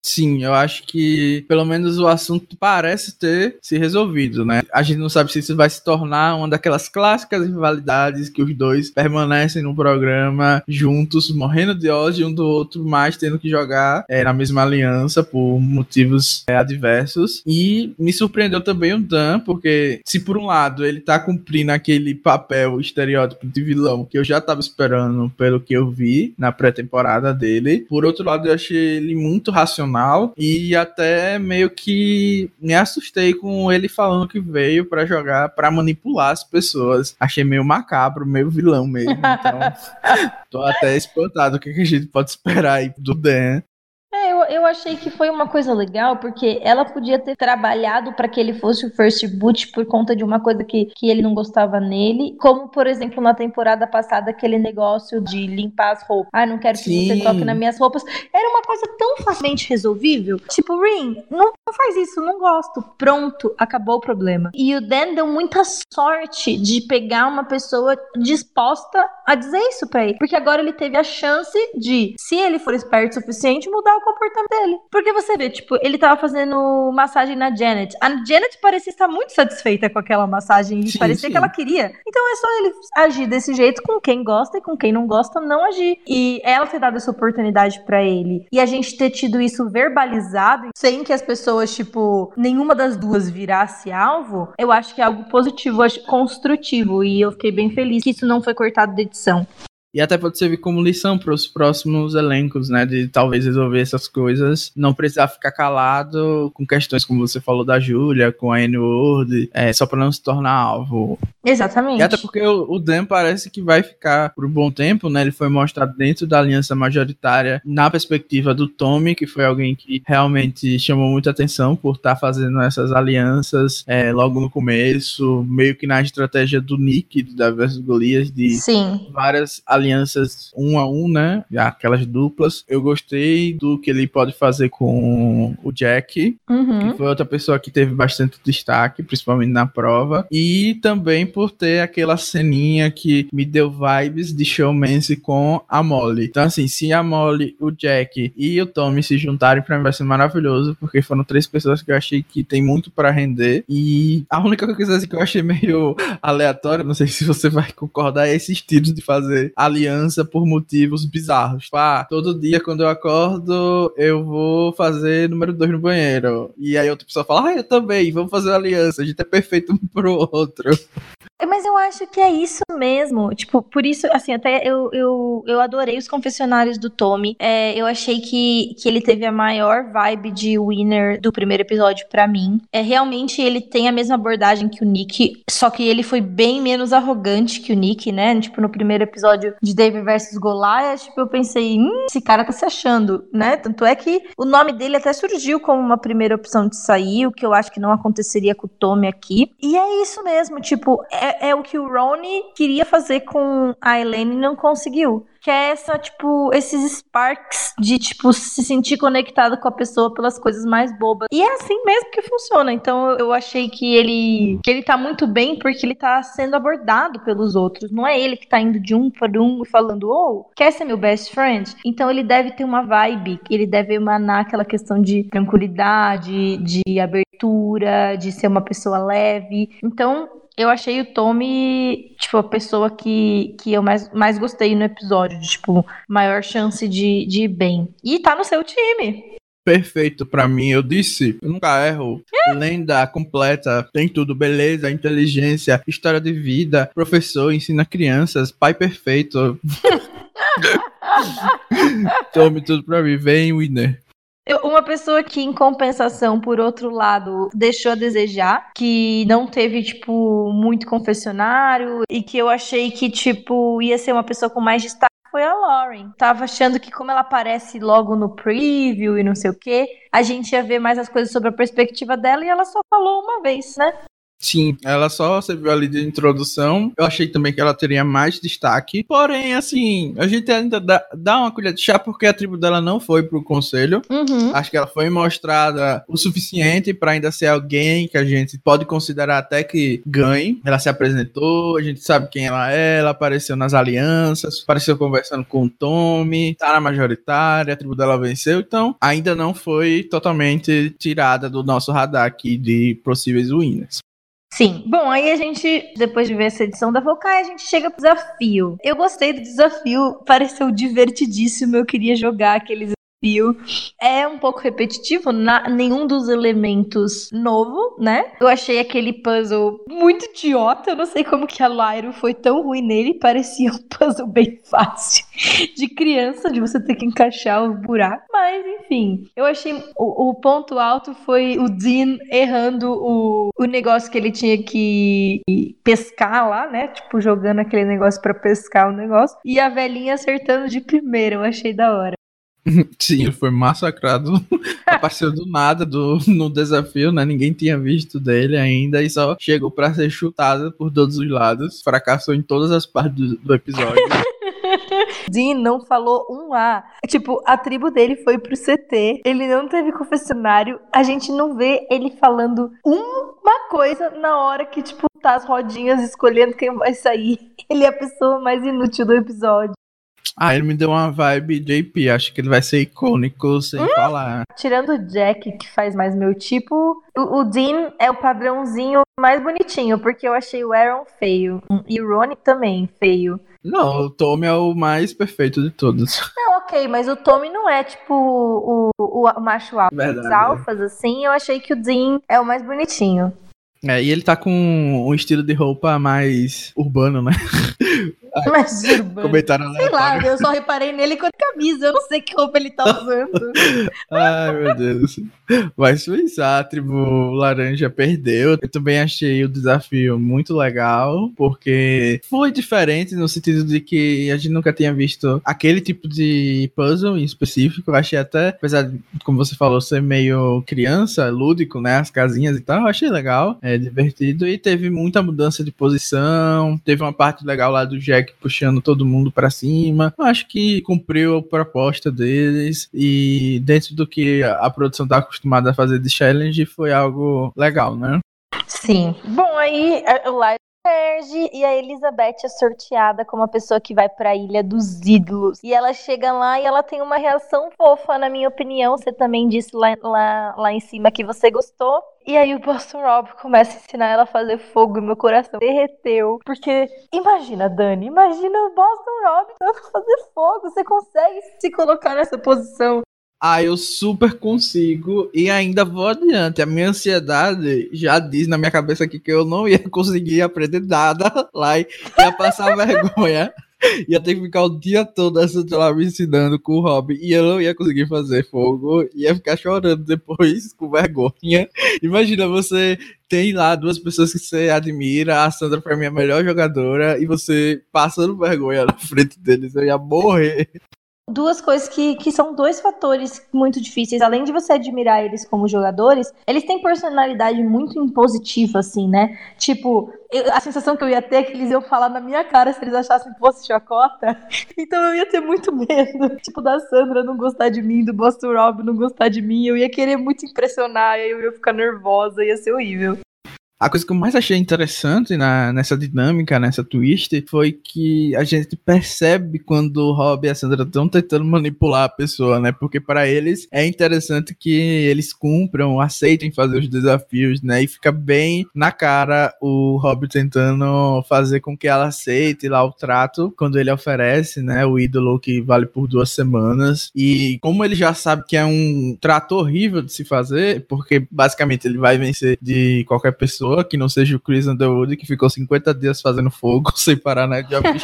Sim, eu acho que pelo menos o assunto parece ter se resolvido, né? A gente não sabe se isso vai se tornar uma daquelas clássicas rivalidades que os dois permanecem no programa juntos, morrendo de ódio um do outro, mas tendo que jogar é, na mesma aliança por motivos é, adversos. E me surpreendeu também o Dan, porque se por um lado ele tá cumprindo aquele papel estereótipo de vilão que eu já tava esperando pelo que eu vi na pré-temporada dele, por outro lado eu achei ele muito racional e até meio que me assustei com ele falando que veio para jogar para manipular as pessoas. Achei meio macabro, meio vilão mesmo. Então, tô até espantado o que a gente pode esperar aí do Dan. Eu, eu achei que foi uma coisa legal, porque ela podia ter trabalhado para que ele fosse o first boot por conta de uma coisa que, que ele não gostava nele. Como, por exemplo, na temporada passada, aquele negócio de limpar as roupas. Ah, não quero que Sim. você toque nas minhas roupas. Era uma coisa tão facilmente resolvível. Tipo, Rin, não, não faz isso, não gosto. Pronto, acabou o problema. E o Dan deu muita sorte de pegar uma pessoa disposta a dizer isso pra ele. Porque agora ele teve a chance de, se ele for esperto o suficiente, mudar o comportamento dele. Porque você vê, tipo, ele tava fazendo massagem na Janet. A Janet parecia estar muito satisfeita com aquela massagem e sim, parecia sim. que ela queria. Então é só ele agir desse jeito com quem gosta e com quem não gosta, não agir. E ela ter dado essa oportunidade para ele e a gente ter tido isso verbalizado sem que as pessoas, tipo, nenhuma das duas virasse alvo, eu acho que é algo positivo, acho construtivo. E eu fiquei bem feliz que isso não foi cortado da edição. E até pode servir como lição para os próximos elencos, né? De talvez resolver essas coisas, não precisar ficar calado com questões como você falou da Júlia, com a N-Word, é, só para não se tornar alvo. Exatamente. E até porque o, o Dan parece que vai ficar por um bom tempo, né? Ele foi mostrado dentro da aliança majoritária na perspectiva do Tommy, que foi alguém que realmente chamou muita atenção por estar tá fazendo essas alianças é, logo no começo, meio que na estratégia do Nick, da vs Golias, de Sim. várias alianças um a um, né? Aquelas duplas. Eu gostei do que ele pode fazer com o Jack, uhum. que foi outra pessoa que teve bastante destaque, principalmente na prova. E também por ter aquela ceninha que me deu vibes de showmance com a Molly. Então, assim, se a Molly, o Jack e o Tommy se juntarem, pra mim vai ser maravilhoso, porque foram três pessoas que eu achei que tem muito para render. E a única coisa que eu achei meio aleatória, não sei se você vai concordar, é esse estilo de fazer aliança por motivos bizarros. Tipo, ah, todo dia quando eu acordo, eu vou fazer número dois no banheiro. E aí outra pessoa fala, ah, eu também, vamos fazer aliança, a gente é perfeito um pro outro. Mas eu acho que é isso mesmo. Tipo, por isso, assim, até eu, eu, eu adorei os confessionários do Tommy. É, eu achei que, que ele teve a maior vibe de winner do primeiro episódio para mim. É Realmente ele tem a mesma abordagem que o Nick, só que ele foi bem menos arrogante que o Nick, né? Tipo, no primeiro episódio de David versus Goliath, tipo, eu pensei, hum, esse cara tá se achando, né? Tanto é que o nome dele até surgiu como uma primeira opção de sair, o que eu acho que não aconteceria com o Tommy aqui. E é isso mesmo, tipo, é é, o que o Ronnie queria fazer com a Elaine e não conseguiu. Que é essa, tipo, esses sparks de, tipo, se sentir conectado com a pessoa pelas coisas mais bobas. E é assim mesmo que funciona. Então eu achei que ele que ele tá muito bem porque ele tá sendo abordado pelos outros. Não é ele que tá indo de um para um e falando, oh, quer ser meu best friend? Então ele deve ter uma vibe, ele deve emanar aquela questão de tranquilidade, de abertura, de ser uma pessoa leve. Então eu achei o Tommy, tipo, a pessoa que, que eu mais, mais gostei no episódio, de, tipo, maior chance de, de ir bem. E tá no seu time. Perfeito para mim, eu disse, eu nunca erro. É. Lenda completa, tem tudo, beleza, inteligência, história de vida, professor, ensina crianças, pai perfeito. Tome tudo pra mim, vem, winner. Uma pessoa que, em compensação, por outro lado, deixou a desejar, que não teve, tipo, muito confessionário e que eu achei que, tipo, ia ser uma pessoa com mais destaque foi a Lauren. Tava achando que como ela aparece logo no preview e não sei o que, a gente ia ver mais as coisas sobre a perspectiva dela e ela só falou uma vez, né? Sim, ela só serviu ali de introdução. Eu achei também que ela teria mais destaque. Porém, assim, a gente ainda dá, dá uma colher de chá porque a tribo dela não foi pro conselho. Uhum. Acho que ela foi mostrada o suficiente para ainda ser alguém que a gente pode considerar até que ganhe. Ela se apresentou, a gente sabe quem ela é, ela apareceu nas alianças, apareceu conversando com o Tommy, tá na majoritária, a tribo dela venceu. Então, ainda não foi totalmente tirada do nosso radar aqui de possíveis winners. Sim. Bom, aí a gente, depois de ver essa edição da Volcai, a gente chega pro desafio. Eu gostei do desafio, pareceu divertidíssimo, eu queria jogar aqueles desafio. É um pouco repetitivo, na, nenhum dos elementos novo, né? Eu achei aquele puzzle muito idiota, eu não sei como que a Lyro foi tão ruim nele, parecia um puzzle bem fácil de criança, de você ter que encaixar o buraco. Mas, enfim, eu achei o, o ponto alto foi o Dean errando o, o negócio que ele tinha que pescar lá, né? Tipo, jogando aquele negócio para pescar o negócio. E a velhinha acertando de primeira, eu achei da hora. Sim, ele foi massacrado. Apareceu do nada do, no desafio, né? Ninguém tinha visto dele ainda e só chegou para ser chutado por todos os lados. Fracassou em todas as partes do, do episódio. Dean não falou um A. Tipo, a tribo dele foi pro CT. Ele não teve confessionário. A gente não vê ele falando uma coisa na hora que, tipo, tá as rodinhas escolhendo quem vai sair. Ele é a pessoa mais inútil do episódio. Ah, ele me deu uma vibe JP. Acho que ele vai ser icônico sem hum? falar. Tirando o Jack, que faz mais meu tipo, o, o, Dean é o padrãozinho mais bonitinho, porque eu achei o Aaron feio. E o Ronnie também feio. Não, o Tommy é o mais perfeito de todos. Não, ok, mas o Tommy não é tipo o, o, o macho alfa. Verdade, Os alfas, assim, eu achei que o Dean é o mais bonitinho. É, e ele tá com um estilo de roupa mais urbano, né? Mas urbano. Comentário Sei lá, eu só reparei nele com a camisa. Eu não sei que roupa ele tá usando. Ai, meu Deus. Mas foi isso. A tribo laranja perdeu. Eu também achei o desafio muito legal, porque foi diferente no sentido de que a gente nunca tinha visto aquele tipo de puzzle em específico. Eu achei até, apesar de, como você falou, ser meio criança, lúdico, né? As casinhas e tal. Eu achei legal, é divertido. E teve muita mudança de posição. Teve uma parte legal lá do Jack puxando todo mundo para cima. Acho que cumpriu a proposta deles. E dentro do que a produção tá acostumada a fazer de challenge, foi algo legal, né? Sim. Bom, aí o live perde e a Elizabeth é sorteada como a pessoa que vai para a Ilha dos Ídolos. E ela chega lá e ela tem uma reação fofa, na minha opinião. Você também disse lá, lá, lá em cima que você gostou. E aí o Boston Rob começa a ensinar ela a fazer fogo e meu coração derreteu. Porque imagina, Dani, imagina o Boston Rob fazer fogo. Você consegue se colocar nessa posição. Ah, eu super consigo e ainda vou adiante. A minha ansiedade já diz na minha cabeça aqui que eu não ia conseguir aprender nada lá e ia passar vergonha. Ia ter que ficar o dia todo essa lá me ensinando com o Rob e eu não ia conseguir fazer fogo, ia ficar chorando depois com vergonha. Imagina você tem lá duas pessoas que você admira, a Sandra foi a minha melhor jogadora e você passando vergonha na frente deles, eu ia morrer duas coisas que, que são dois fatores muito difíceis. Além de você admirar eles como jogadores, eles têm personalidade muito impositiva, assim, né? Tipo, eu, a sensação que eu ia ter é que eles iam falar na minha cara se eles achassem que fosse chacota. Então eu ia ter muito medo. Tipo, da Sandra não gostar de mim, do Boston Rob não gostar de mim. Eu ia querer muito impressionar, eu ia ficar nervosa, ia ser horrível. A coisa que eu mais achei interessante na, nessa dinâmica, nessa twist, foi que a gente percebe quando o Rob e a Sandra estão tentando manipular a pessoa, né? Porque para eles é interessante que eles cumpram, aceitem fazer os desafios, né? E fica bem na cara o Rob tentando fazer com que ela aceite lá o trato quando ele oferece, né? O ídolo que vale por duas semanas. E como ele já sabe que é um trato horrível de se fazer, porque basicamente ele vai vencer de qualquer pessoa pessoa que não seja o Chris Underwood, que ficou 50 dias fazendo fogo sem parar na Job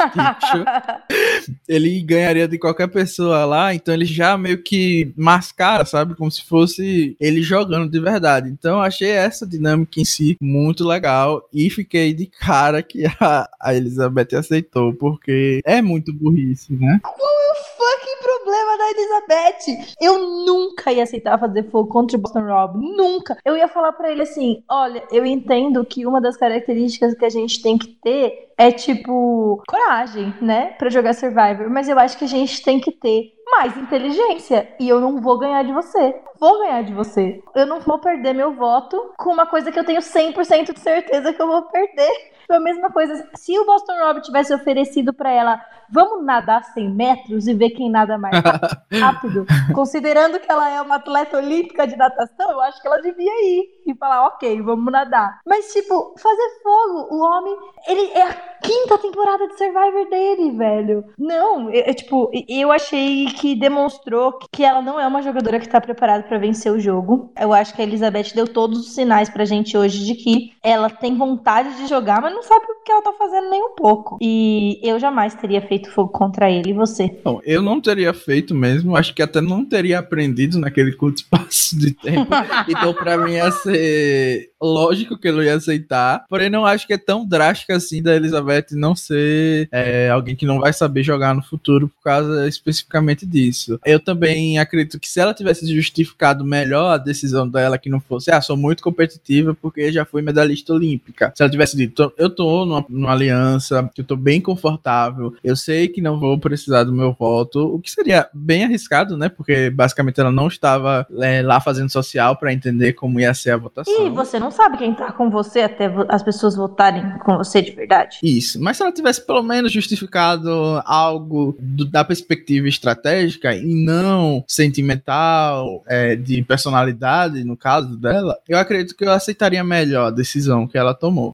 ele ganharia de qualquer pessoa lá, então ele já meio que mascara, sabe? Como se fosse ele jogando de verdade. Então eu achei essa dinâmica em si muito legal e fiquei de cara que a, a Elizabeth aceitou, porque é muito burrice, né? Qual fucking problema da Elizabeth? Eu nunca ia aceitar fazer fogo contra o Boston Rob. Nunca. Eu ia falar para ele assim: olha, eu entendo que uma das características que a gente tem que ter é tipo coragem, né, para jogar Survivor, mas eu acho que a gente tem que ter mais inteligência e eu não vou ganhar de você. Vou ganhar de você. Eu não vou perder meu voto com uma coisa que eu tenho 100% de certeza que eu vou perder. Foi a mesma coisa. Se o Boston Rob tivesse oferecido para ela, vamos nadar 100 metros e ver quem nada mais rápido, considerando que ela é uma atleta olímpica de natação, eu acho que ela devia ir e falar, ok, vamos nadar. Mas, tipo, fazer fogo, o homem, ele é a quinta temporada de Survivor dele, velho. Não, é, é tipo, eu achei que demonstrou que ela não é uma jogadora que tá preparada para vencer o jogo. Eu acho que a Elizabeth deu todos os sinais pra gente hoje de que ela tem vontade de jogar, mas não sabe o que ela tá fazendo nem um pouco. E eu jamais teria feito fogo contra ele. E você? Bom, eu não teria feito mesmo. Acho que até não teria aprendido naquele curto espaço de tempo. então, pra mim, ia ser lógico que ele ia aceitar. Porém, não acho que é tão drástica assim da Elizabeth não ser é, alguém que não vai saber jogar no futuro por causa especificamente disso. Eu também acredito que se ela tivesse justificado melhor a decisão dela, que não fosse, ah, sou muito competitiva porque já fui medalhista olímpica. Se ela tivesse dito, eu tô numa, numa aliança, que eu tô bem confortável, eu sei que não vou precisar do meu voto, o que seria bem arriscado, né? Porque basicamente ela não estava é, lá fazendo social para entender como ia ser a votação. E você não sabe quem tá com você até as pessoas votarem com você de verdade. Isso, mas se ela tivesse pelo menos justificado algo do, da perspectiva estratégica e não sentimental, é, de personalidade, no caso dela, eu acredito que eu aceitaria melhor a decisão que ela tomou.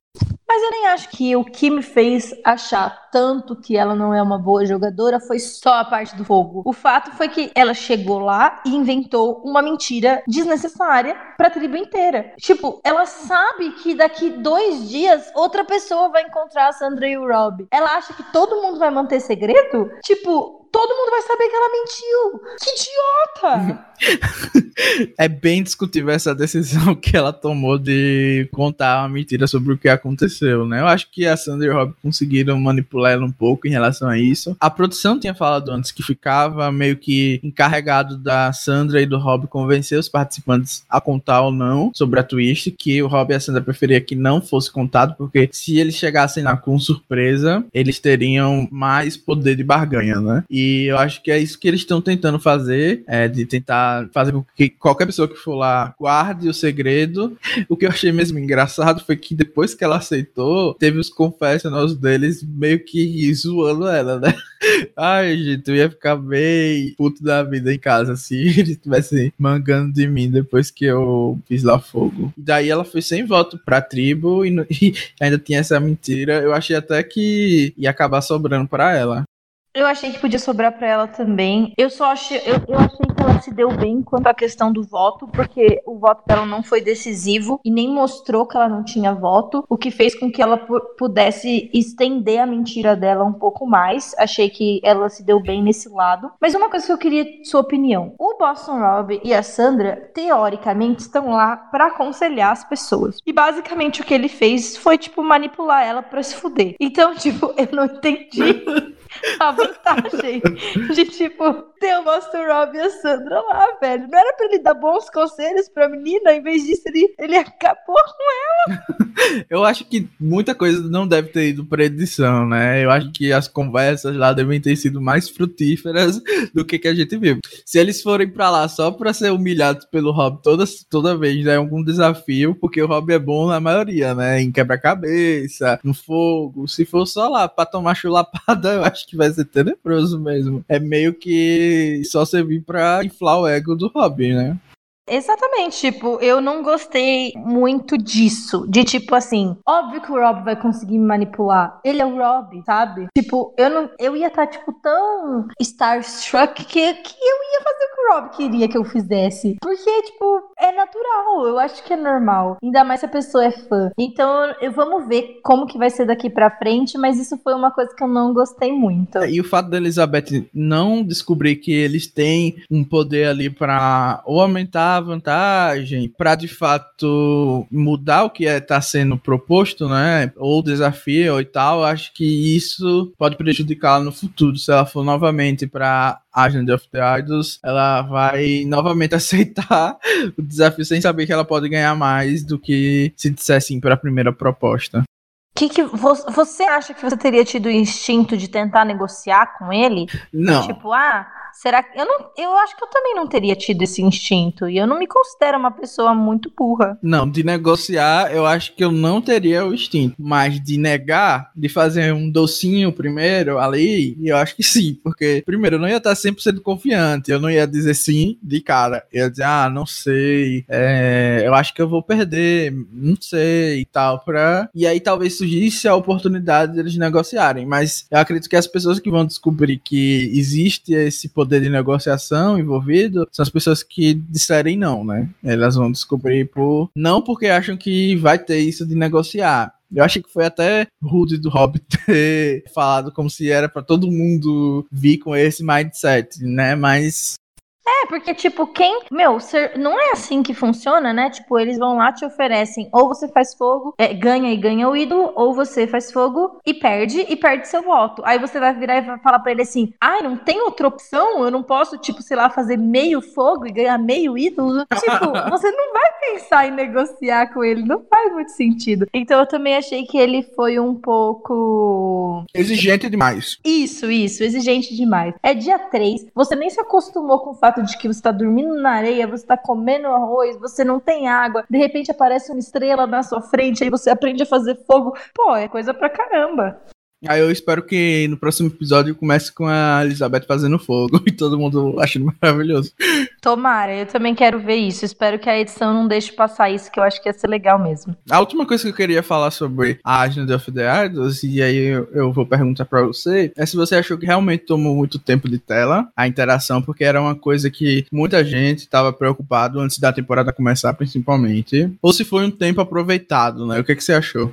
Mas eu nem acho que o que me fez achar tanto que ela não é uma boa jogadora foi só a parte do fogo. O fato foi que ela chegou lá e inventou uma mentira desnecessária pra tribo inteira. Tipo, ela sabe que daqui dois dias outra pessoa vai encontrar a Sandra e o Rob. Ela acha que todo mundo vai manter segredo? Tipo, todo mundo vai saber que ela mentiu. Que idiota! é bem discutível essa decisão que ela tomou de contar uma mentira sobre o que aconteceu, né? Eu acho que a Sandra e o Rob conseguiram manipular ela um pouco em relação a isso. A produção tinha falado antes que ficava meio que encarregado da Sandra e do Rob convencer os participantes a contar ou não sobre a twist, que o Rob e a Sandra preferia que não fosse contado, porque se eles chegassem lá com surpresa, eles teriam mais poder de barganha, né? E e eu acho que é isso que eles estão tentando fazer, é, de tentar fazer com que qualquer pessoa que for lá guarde o segredo. O que eu achei mesmo engraçado foi que depois que ela aceitou, teve os confessionals deles meio que zoando ela, né? Ai, gente, eu ia ficar bem puto da vida em casa se eles estivessem mangando de mim depois que eu fiz lá fogo. Daí ela foi sem voto pra tribo e, e ainda tinha essa mentira. Eu achei até que ia acabar sobrando para ela. Eu achei que podia sobrar para ela também. Eu só achei, eu, eu, achei que ela se deu bem quanto à questão do voto, porque o voto dela não foi decisivo e nem mostrou que ela não tinha voto, o que fez com que ela pudesse estender a mentira dela um pouco mais. Achei que ela se deu bem nesse lado. Mas uma coisa que eu queria sua opinião. O Boston Rob e a Sandra, teoricamente, estão lá para aconselhar as pessoas. E basicamente o que ele fez foi, tipo, manipular ela para se fuder. Então, tipo, eu não entendi a vantagem de, tipo, ter o Master Rob e a Sandra lá, velho. Não era pra ele dar bons conselhos pra menina, em vez disso, ele, ele acabou com ela. Eu acho que muita coisa não deve ter ido pra edição, né? Eu acho que as conversas lá devem ter sido mais frutíferas do que que a gente viu. Se eles forem pra lá só pra ser humilhados pelo Rob toda, toda vez, né? Algum desafio, porque o Rob é bom na maioria, né? Em quebra-cabeça, no fogo. Se for só lá pra tomar chulapada, eu acho que vai ser tenebroso mesmo. É meio que só servir pra inflar o ego do Robin, né? Exatamente, tipo, eu não gostei muito disso. De tipo assim, óbvio que o Rob vai conseguir me manipular. Ele é o Rob, sabe? Tipo, eu não. Eu ia estar, tá, tipo, tão starstruck que, que eu ia fazer o que o Rob queria que eu fizesse. Porque, tipo, é natural. Eu acho que é normal. Ainda mais se a pessoa é fã. Então, eu, vamos ver como que vai ser daqui pra frente, mas isso foi uma coisa que eu não gostei muito. E o fato da Elizabeth não descobrir que eles têm um poder ali pra ou aumentar vantagem para de fato mudar o que está é, sendo proposto, né? Ou desafio e tal, acho que isso pode prejudicá-la no futuro. Se ela for novamente para Agent of the Idols, ela vai novamente aceitar o desafio sem saber que ela pode ganhar mais do que se disser sim para a primeira proposta. Que que você acha que você teria tido o instinto de tentar negociar com ele? Não. Tipo, ah, Será que eu não? Eu acho que eu também não teria tido esse instinto e eu não me considero uma pessoa muito burra. Não, de negociar, eu acho que eu não teria o instinto, mas de negar, de fazer um docinho primeiro ali, eu acho que sim, porque primeiro eu não ia estar 100% confiante, eu não ia dizer sim de cara, eu ia dizer, ah, não sei, é, eu acho que eu vou perder, não sei e tal, pra... e aí talvez surgisse a oportunidade deles negociarem, mas eu acredito que as pessoas que vão descobrir que existe esse poder de negociação envolvido são as pessoas que disserem não, né? Elas vão descobrir por. Não porque acham que vai ter isso de negociar. Eu achei que foi até rude do Hobbit ter falado como se era para todo mundo vir com esse mindset, né? Mas é, porque, tipo, quem. Meu, ser... não é assim que funciona, né? Tipo, eles vão lá, te oferecem, ou você faz fogo, é, ganha e ganha o ídolo, ou você faz fogo e perde, e perde seu voto. Aí você vai virar e vai falar pra ele assim: ai, não tem outra opção? Eu não posso, tipo, sei lá, fazer meio fogo e ganhar meio ídolo? tipo, você não vai pensar em negociar com ele, não faz muito sentido. Então eu também achei que ele foi um pouco. Exigente demais. Isso, isso, exigente demais. É dia 3, você nem se acostumou com o fato de que você tá dormindo na areia, você tá comendo arroz, você não tem água, de repente aparece uma estrela na sua frente, aí você aprende a fazer fogo. Pô, é coisa pra caramba. Aí eu espero que no próximo episódio comece com a Elizabeth fazendo fogo e todo mundo achando maravilhoso. Tomara, eu também quero ver isso. Espero que a edição não deixe passar isso, que eu acho que ia ser legal mesmo. A última coisa que eu queria falar sobre a Agenda of the Idols, e aí eu, eu vou perguntar para você, é se você achou que realmente tomou muito tempo de tela a interação, porque era uma coisa que muita gente estava preocupado antes da temporada começar, principalmente, ou se foi um tempo aproveitado, né? O que, que você achou?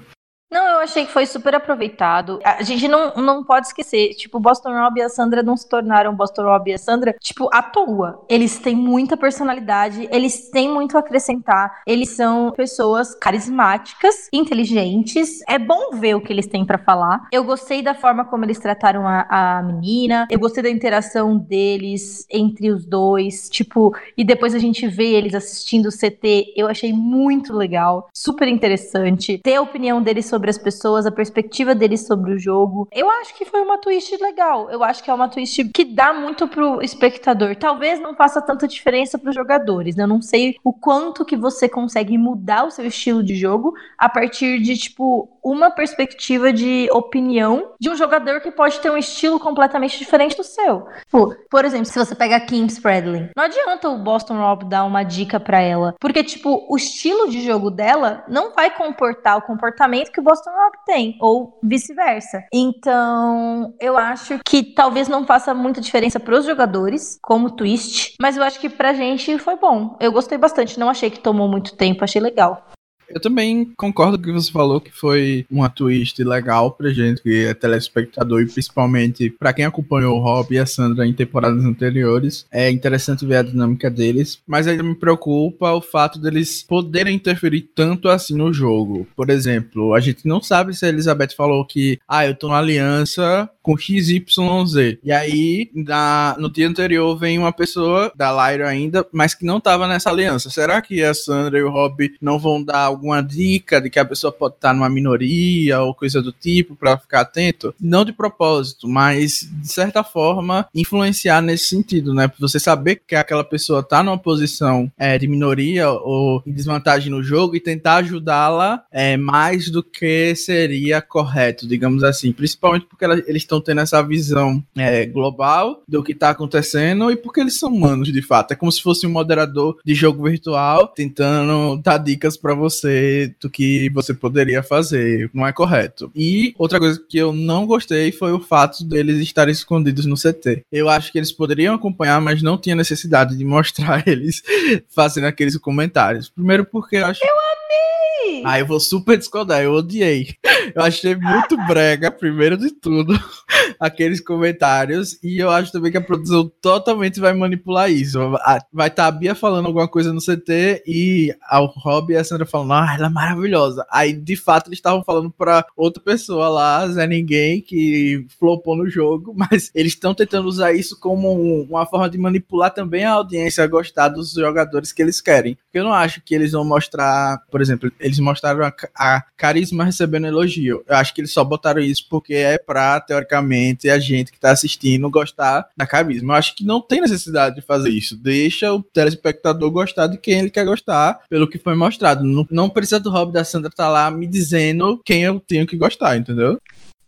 Eu achei que foi super aproveitado. A gente não, não pode esquecer, tipo, Boston Rob e a Sandra não se tornaram Boston Rob e a Sandra, tipo, à toa. Eles têm muita personalidade, eles têm muito a acrescentar, eles são pessoas carismáticas, inteligentes. É bom ver o que eles têm para falar. Eu gostei da forma como eles trataram a, a menina, eu gostei da interação deles entre os dois, tipo, e depois a gente vê eles assistindo o CT, eu achei muito legal, super interessante. Ter a opinião deles sobre as pessoas, a perspectiva deles sobre o jogo. Eu acho que foi uma twist legal. Eu acho que é uma twist que dá muito pro espectador. Talvez não faça tanta diferença pros jogadores. Né? Eu não sei o quanto que você consegue mudar o seu estilo de jogo a partir de, tipo, uma perspectiva de opinião de um jogador que pode ter um estilo completamente diferente do seu. Por, tipo, por exemplo, se você pega a Kim Spradlin, não adianta o Boston Rob dar uma dica para ela, porque tipo, o estilo de jogo dela não vai comportar o comportamento que o Boston Rob tem, ou vice-versa. Então, eu acho que talvez não faça muita diferença para os jogadores, como twist, mas eu acho que pra gente foi bom. Eu gostei bastante, não achei que tomou muito tempo, achei legal. Eu também concordo com o que você falou que foi uma twist legal pra gente que é telespectador e principalmente para quem acompanhou o Rob e a Sandra em temporadas anteriores. É interessante ver a dinâmica deles, mas ainda me preocupa o fato deles poderem interferir tanto assim no jogo. Por exemplo, a gente não sabe se a Elizabeth falou que, ah, eu tô na aliança com XYZ. E aí, na, no dia anterior, vem uma pessoa da Lyra ainda, mas que não tava nessa aliança. Será que a Sandra e o Rob não vão dar alguma dica de que a pessoa pode estar numa minoria ou coisa do tipo para ficar atento? Não de propósito, mas de certa forma influenciar nesse sentido, né? Você saber que aquela pessoa tá numa posição é, de minoria ou em desvantagem no jogo e tentar ajudá-la é, mais do que seria correto, digamos assim. Principalmente porque ela, eles estão tendo essa visão é, global do que tá acontecendo e porque eles são humanos de fato. É como se fosse um moderador de jogo virtual tentando dar dicas para você você do que você poderia fazer. Não é correto. E outra coisa que eu não gostei foi o fato deles estarem escondidos no CT. Eu acho que eles poderiam acompanhar, mas não tinha necessidade de mostrar eles fazendo aqueles comentários. Primeiro porque eu acho. Eu amei! Ah, eu vou super discordar, eu odiei. Eu achei muito brega, primeiro de tudo, aqueles comentários. E eu acho também que a produção totalmente vai manipular isso. Vai estar tá a Bia falando alguma coisa no CT e o Rob e a Sandra falando, ah, ela é maravilhosa. Aí, de fato, eles estavam falando pra outra pessoa lá, Zé Ninguém, que flopou no jogo, mas eles estão tentando usar isso como uma forma de manipular também a audiência a gostar dos jogadores que eles querem. Eu não acho que eles vão mostrar, por exemplo, eles mostraram a, a carisma recebendo elogio. Eu acho que eles só botaram isso porque é pra, teoricamente, a gente que tá assistindo gostar da carisma. Eu acho que não tem necessidade de fazer isso. Deixa o telespectador gostar de quem ele quer gostar, pelo que foi mostrado. Não, não precisa do Rob da Sandra tá lá me dizendo quem eu tenho que gostar, entendeu?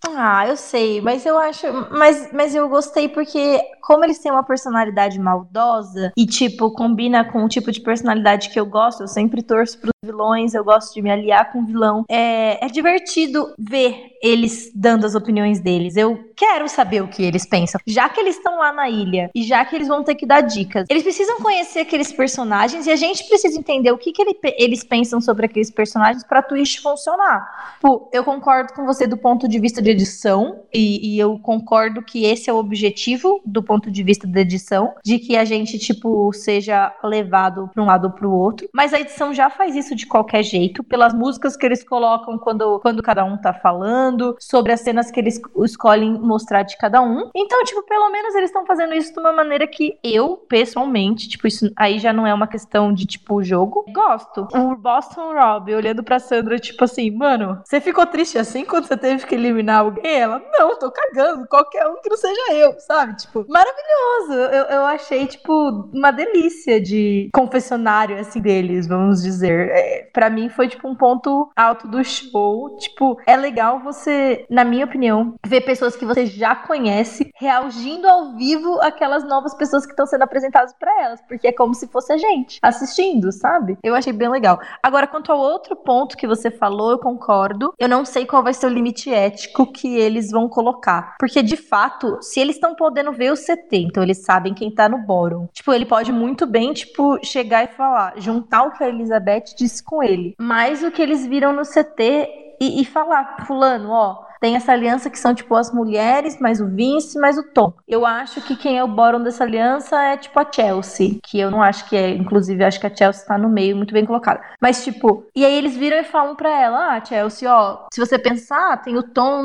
Ah, eu sei, mas eu acho. Mas, mas eu gostei porque, como eles têm uma personalidade maldosa e, tipo, combina com o tipo de personalidade que eu gosto, eu sempre torço pros vilões, eu gosto de me aliar com o vilão. É, é divertido ver eles dando as opiniões deles. Eu quero saber o que eles pensam. Já que eles estão lá na ilha e já que eles vão ter que dar dicas, eles precisam conhecer aqueles personagens e a gente precisa entender o que, que ele, eles pensam sobre aqueles personagens pra twist funcionar. Pô, eu concordo com você do ponto de vista de edição e, e eu concordo que esse é o objetivo do ponto de vista da edição, de que a gente, tipo, seja levado pra um lado ou pro outro. Mas a edição já faz isso de qualquer jeito, pelas músicas que eles colocam quando, quando cada um tá falando sobre as cenas que eles escolhem mostrar de cada um. Então, tipo, pelo menos eles estão fazendo isso de uma maneira que eu, pessoalmente, tipo, isso aí já não é uma questão de, tipo, jogo, gosto. O Boston Rob olhando pra Sandra, tipo assim, mano, você ficou triste assim quando você teve que eliminar alguém? Ela, não, tô cagando, qualquer um que não seja eu, sabe? Tipo, maravilhoso. Eu, eu achei, tipo, uma delícia de confessionário, assim, deles, vamos dizer. É, para mim foi tipo um ponto alto do show. Tipo, é legal você, na minha opinião, ver pessoas que você já conhece reagindo ao vivo aquelas novas pessoas que estão sendo apresentadas para elas, porque é como se fosse a gente assistindo, sabe? Eu achei bem legal. Agora, quanto ao outro ponto que você falou, eu concordo. Eu não sei qual vai ser o limite ético que eles vão colocar, porque de fato, se eles estão podendo ver o CT, então eles sabem quem tá no bórum. Tipo, ele pode muito bem, tipo, chegar e falar, juntar o que a Elizabeth disse com ele. Mas o que eles viram no CT e, e falar, fulano, ó, tem essa aliança que são, tipo, as mulheres, mais o Vince, mais o Tom. Eu acho que quem é o bórum dessa aliança é, tipo, a Chelsea. Que eu não acho que é. Inclusive, acho que a Chelsea tá no meio, muito bem colocada. Mas, tipo, e aí eles viram e falam pra ela: Ah, Chelsea, ó, se você pensar, tem o Tom,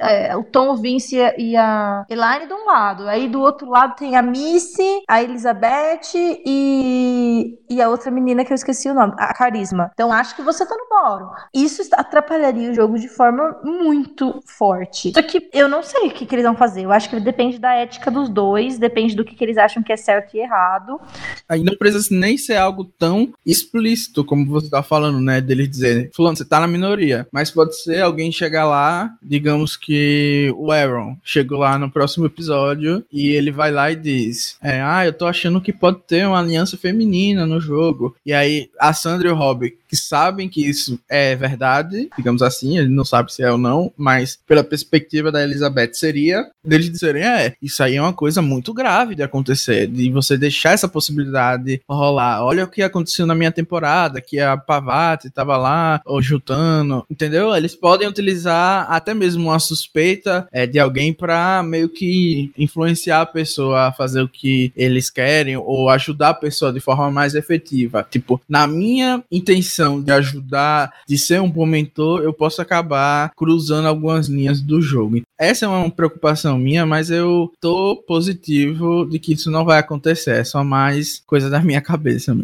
é, o Tom, o Vince e a Elaine de um lado. Aí do outro lado tem a Missy, a Elizabeth e, e a outra menina que eu esqueci o nome, a Carisma. Então acho que você tá no bórum. Isso atrapalharia o jogo de forma muito forte. Só que eu não sei o que, que eles vão fazer. Eu acho que depende da ética dos dois, depende do que, que eles acham que é certo e errado. Aí não precisa nem ser algo tão explícito como você tá falando, né? Deles dizer, fulano, você tá na minoria. Mas pode ser alguém chegar lá, digamos que o Aaron chegou lá no próximo episódio e ele vai lá e diz: é, Ah, eu tô achando que pode ter uma aliança feminina no jogo. E aí a Sandra e o Robbie, que sabem que isso é verdade, digamos assim, ele não sabe se é ou não, mas pela perspectiva da Elizabeth seria deles dizerem, é, isso aí é uma coisa muito grave de acontecer, de você deixar essa possibilidade rolar. Olha o que aconteceu na minha temporada, que a Pavati tava lá, ou Jutano, entendeu? Eles podem utilizar até mesmo uma suspeita é, de alguém para meio que influenciar a pessoa a fazer o que eles querem, ou ajudar a pessoa de forma mais efetiva. Tipo, na minha intenção de ajudar, de ser um bom mentor, eu posso acabar cruzando algum algumas linhas do jogo. Essa é uma preocupação minha, mas eu tô positivo de que isso não vai acontecer. É só mais coisa da minha cabeça.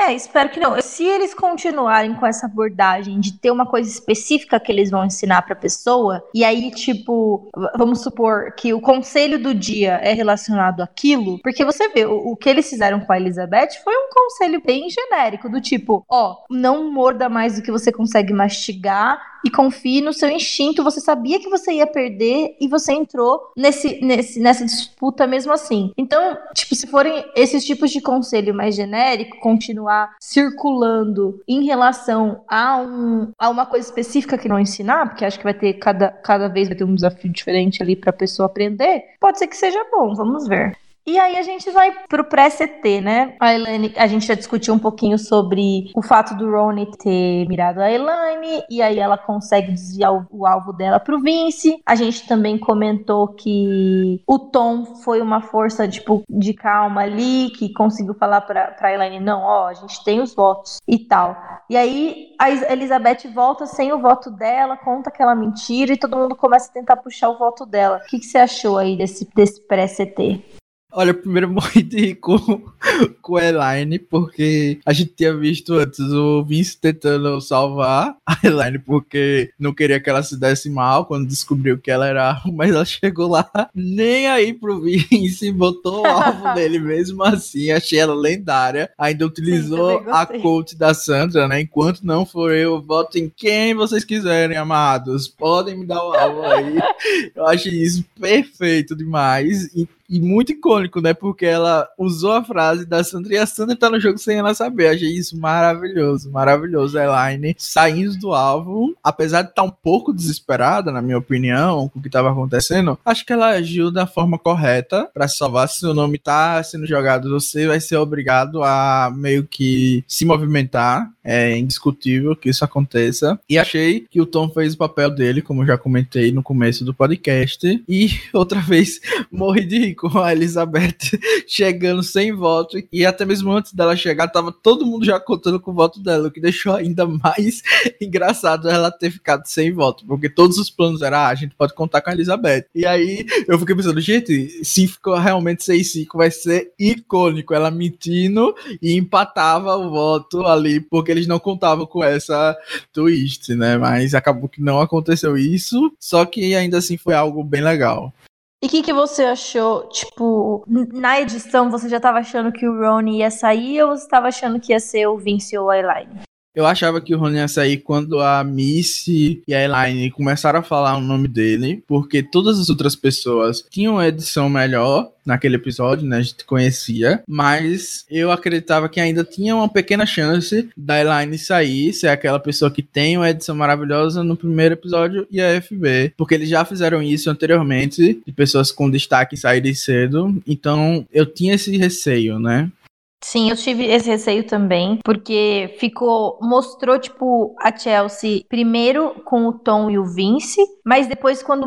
É, espero que não. Se eles continuarem com essa abordagem de ter uma coisa específica que eles vão ensinar pra pessoa, e aí, tipo, vamos supor que o conselho do dia é relacionado àquilo, porque você vê, o, o que eles fizeram com a Elizabeth foi um conselho bem genérico, do tipo, ó, não morda mais do que você consegue mastigar e confie no seu instinto. Você sabia que você ia perder e você entrou nesse, nesse, nessa disputa mesmo assim. Então, tipo, se forem esses tipos de conselho mais genérico, continuar circulando em relação a, um, a uma coisa específica que não ensinar, porque acho que vai ter cada, cada vez vai ter um desafio diferente ali para a pessoa aprender, pode ser que seja bom, vamos ver. E aí a gente vai pro pré-CT, né? A Elaine, a gente já discutiu um pouquinho sobre o fato do Ronnie ter mirado a Elaine, e aí ela consegue desviar o, o alvo dela pro Vince. A gente também comentou que o Tom foi uma força, tipo, de calma ali, que conseguiu falar pra, pra Elaine, não, ó, a gente tem os votos e tal. E aí a Elizabeth volta sem o voto dela, conta aquela mentira e todo mundo começa a tentar puxar o voto dela. O que, que você achou aí desse, desse pré-CT? Olha, primeiro morri de rir com, com a Elaine, porque a gente tinha visto antes o Vince tentando salvar a Elaine, porque não queria que ela se desse mal quando descobriu que ela era mas ela chegou lá nem aí pro Vince, botou o alvo dele mesmo assim, achei ela lendária, ainda utilizou Sim, a coach da Sandra, né, enquanto não for eu, votem quem vocês quiserem, amados, podem me dar o alvo aí, eu achei isso perfeito demais, e e muito icônico, né? Porque ela usou a frase da Sandra e a Sandra tá no jogo sem ela saber. Achei isso maravilhoso, maravilhoso. A Elaine saindo do alvo, apesar de estar tá um pouco desesperada, na minha opinião, com o que estava acontecendo, acho que ela agiu da forma correta para salvar. Se o nome tá sendo jogado, você vai ser obrigado a meio que se movimentar. É indiscutível que isso aconteça. E achei que o Tom fez o papel dele, como já comentei no começo do podcast. E outra vez morri de rir com a Elizabeth chegando sem voto e até mesmo antes dela chegar, tava todo mundo já contando com o voto dela, o que deixou ainda mais engraçado ela ter ficado sem voto, porque todos os planos eram, ah, a gente pode contar com a Elizabeth. E aí eu fiquei pensando, gente, se ficou realmente 6-5, vai ser icônico, ela mentindo e empatava o voto ali, porque eles não contavam com essa twist, né? Mas acabou que não aconteceu isso, só que ainda assim foi algo bem legal. E o que, que você achou, tipo, na edição você já tava achando que o Ronnie ia sair ou você tava achando que ia ser o Vince ou a Elaine? Eu achava que o Rony ia sair quando a Missy e a Elaine começaram a falar o nome dele, porque todas as outras pessoas tinham uma edição melhor naquele episódio, né? A gente conhecia, mas eu acreditava que ainda tinha uma pequena chance da Elaine sair, ser aquela pessoa que tem uma edição maravilhosa no primeiro episódio e a FB, porque eles já fizeram isso anteriormente, de pessoas com destaque saírem cedo, então eu tinha esse receio, né? Sim, eu tive esse receio também, porque ficou. mostrou, tipo, a Chelsea primeiro com o Tom e o Vince, mas depois, quando.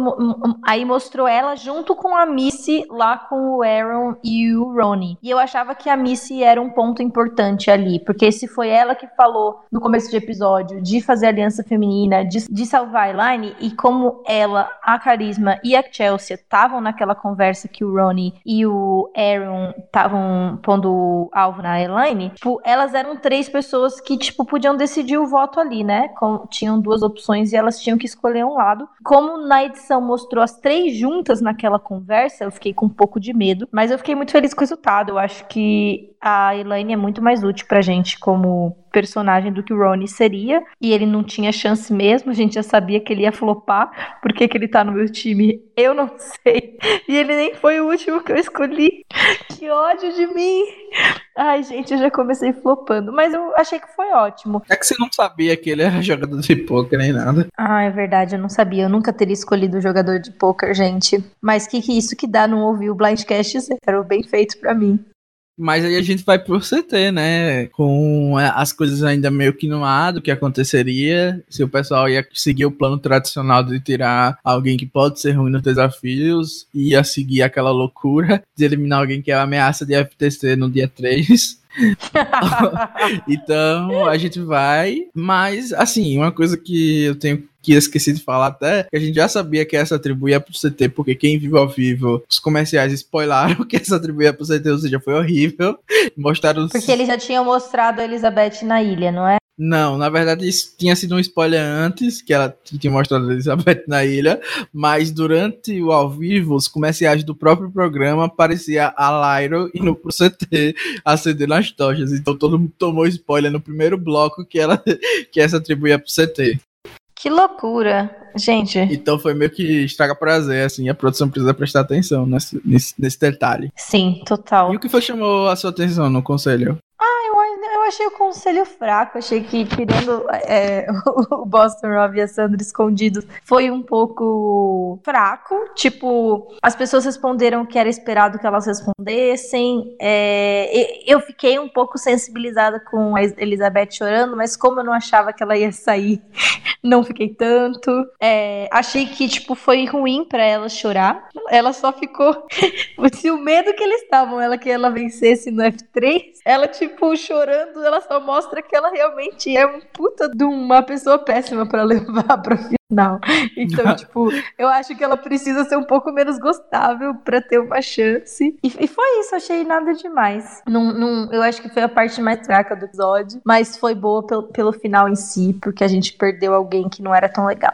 aí mostrou ela junto com a Missy lá com o Aaron e o Ronnie. E eu achava que a Missy era um ponto importante ali, porque se foi ela que falou no começo do episódio de fazer aliança feminina, de, de salvar a Elaine, e como ela, a Carisma e a Chelsea estavam naquela conversa que o Ronnie e o Aaron estavam pondo a alvo na Elaine, tipo, elas eram três pessoas que, tipo, podiam decidir o voto ali, né? Com, tinham duas opções e elas tinham que escolher um lado. Como na edição mostrou as três juntas naquela conversa, eu fiquei com um pouco de medo, mas eu fiquei muito feliz com o resultado. Eu acho que a Elaine é muito mais útil pra gente como personagem do que o Ronnie seria, e ele não tinha chance mesmo, a gente já sabia que ele ia flopar, porque que ele tá no meu time, eu não sei. E ele nem foi o último que eu escolhi. Que ódio de mim! Ai, gente, eu já comecei flopando, mas eu achei que foi ótimo. É que você não sabia que ele era jogador de poker nem nada. Ah, é verdade, eu não sabia. Eu nunca teria escolhido jogador de poker, gente. Mas que que isso que dá não ouvir o Blindcast zero? Bem feito para mim. Mas aí a gente vai pro CT, né? Com as coisas ainda meio que no ar do que aconteceria. Se o pessoal ia seguir o plano tradicional de tirar alguém que pode ser ruim nos desafios, ia seguir aquela loucura de eliminar alguém que é ameaça de FTC no dia 3. então a gente vai, mas assim, uma coisa que eu tenho que esqueci de falar até, que a gente já sabia que essa tribo ia pro CT, porque quem vive ao vivo, os comerciais spoilaram que essa tribo ia pro CT, ou seja, foi horrível. Mostraram. Porque eles já tinham mostrado a Elizabeth na ilha, não é? Não, na verdade isso tinha sido um spoiler antes, que ela tinha mostrado a Elizabeth na ilha, mas durante o ao vivo, os comerciais do próprio programa aparecia a Lyro indo pro CT acendendo as tochas. Então todo mundo tomou spoiler no primeiro bloco que ela que essa tribo ia pro CT. Que loucura, gente. Então foi meio que estraga prazer, assim, a produção precisa prestar atenção nesse, nesse, nesse detalhe. Sim, total. E o que foi chamou a sua atenção no conselho? Achei o conselho fraco. Achei que, tirando é, o Boston Rob e a Sandra escondidos, foi um pouco fraco. Tipo, as pessoas responderam que era esperado que elas respondessem. É, eu fiquei um pouco sensibilizada com a Elizabeth chorando, mas como eu não achava que ela ia sair, não fiquei tanto. É, achei que, tipo, foi ruim para ela chorar. Ela só ficou. Se o medo que eles estavam, ela que ela vencesse no F3, ela, tipo, chorando ela só mostra que ela realmente é um puta de uma pessoa péssima para levar pro final. Então, tipo, eu acho que ela precisa ser um pouco menos gostável para ter uma chance. E, e, foi isso, achei nada demais. Não, não, eu acho que foi a parte mais fraca do episódio, mas foi boa pelo, pelo final em si, porque a gente perdeu alguém que não era tão legal.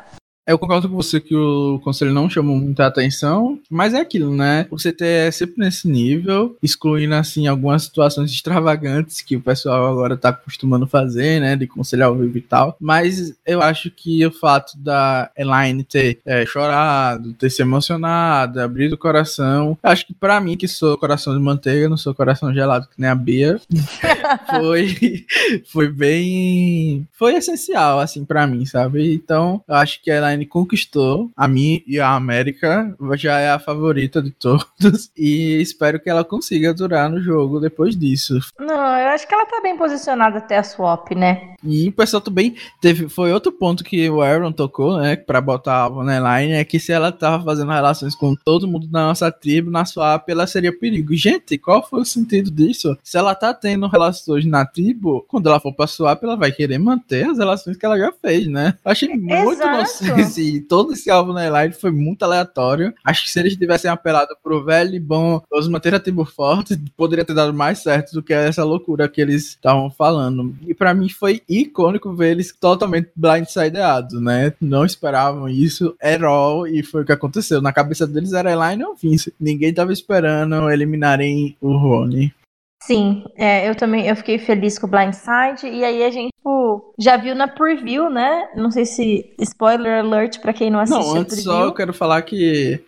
Eu concordo com você que o conselho não chamou muita atenção, mas é aquilo, né? O CT é sempre nesse nível, excluindo, assim, algumas situações extravagantes que o pessoal agora tá acostumando fazer, né? De conselhar ao vivo e tal. Mas eu acho que o fato da Elaine ter é, chorado, ter se emocionado, abrir o coração, acho que para mim, que sou coração de manteiga, não sou coração gelado que nem a Bia, foi, foi bem. Foi essencial, assim, para mim, sabe? Então, eu acho que a Elaine conquistou a mim e a América, já é a favorita de todos. E espero que ela consiga durar no jogo depois disso. Não, eu acho que ela tá bem posicionada até a swap, né? E o pessoal também teve. Foi outro ponto que o Aaron tocou, né? Pra botar a Elaine, é que se ela tava fazendo relações com todo mundo da nossa tribo, na swap, ela seria perigo. Gente, qual foi o sentido disso? Se ela tá tendo relações na tribo, quando ela for pra swap, ela vai querer manter as relações que ela já fez, né? Achei muito nocivo esse, todo esse álbum na Live foi muito aleatório. Acho que se eles tivessem apelado pro velho e bom, os manter a tribo forte, poderia ter dado mais certo do que essa loucura que eles estavam falando. E para mim foi icônico ver eles totalmente blindsideados, né? Não esperavam isso at all, e foi o que aconteceu. Na cabeça deles era Elaine ou Vince. Ninguém tava esperando eliminarem o Rony. Sim, é, eu também eu fiquei feliz com o Blindside, e aí a gente tipo, já viu na preview, né? Não sei se spoiler alert pra quem não assistiu. Não, antes só eu quero falar que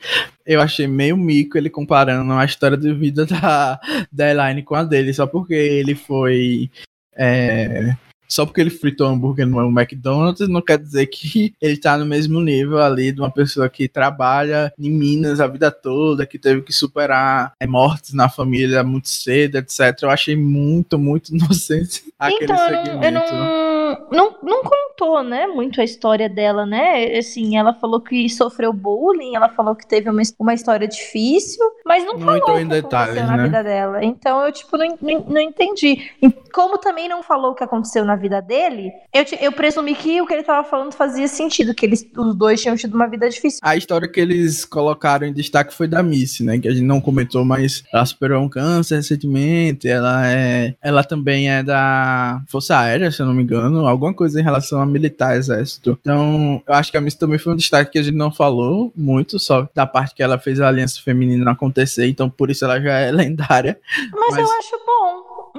eu achei meio mico ele comparando a história de vida da, da Elaine com a dele, só porque ele foi. É, só porque ele fritou hambúrguer no McDonald's não quer dizer que ele tá no mesmo nível ali de uma pessoa que trabalha em Minas a vida toda, que teve que superar é, mortes na família muito cedo, etc. Eu achei muito, muito inocente aquele então, segmento. Eu não, não, não contou, né, muito a história dela, né? Assim, ela falou que sofreu bullying, ela falou que teve uma, uma história difícil, mas não, não falou em detalhes, na né? vida dela. Então eu, tipo, não, não, não entendi. Como também não falou o que aconteceu na vida dele, eu, eu presumi que o que ele tava falando fazia sentido, que eles, os dois tinham tido uma vida difícil. A história que eles colocaram em destaque foi da Missy, né? Que a gente não comentou, mas ela superou um câncer recentemente. Ela é. Ela também é da Força Aérea, se eu não me engano. Alguma coisa em relação a militar, exército. Então, eu acho que a Missy também foi um destaque que a gente não falou muito, só da parte que ela fez a aliança feminina acontecer. Então, por isso ela já é lendária. Mas, mas... eu acho bom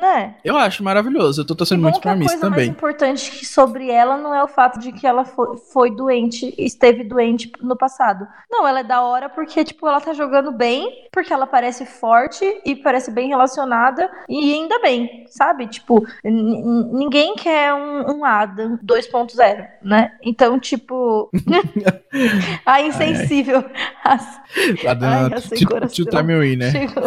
né? Eu acho maravilhoso. Eu tô torcendo muito pra mim também. A coisa mais importante sobre ela não é o fato de que ela foi, foi doente, esteve doente no passado. Não, ela é da hora porque, tipo, ela tá jogando bem, porque ela parece forte e parece bem relacionada, e ainda bem, sabe? Tipo, ninguém quer um, um Adam 2.0, né? Então, tipo. a insensível. As... Adam, tu tá meu né? Chegou.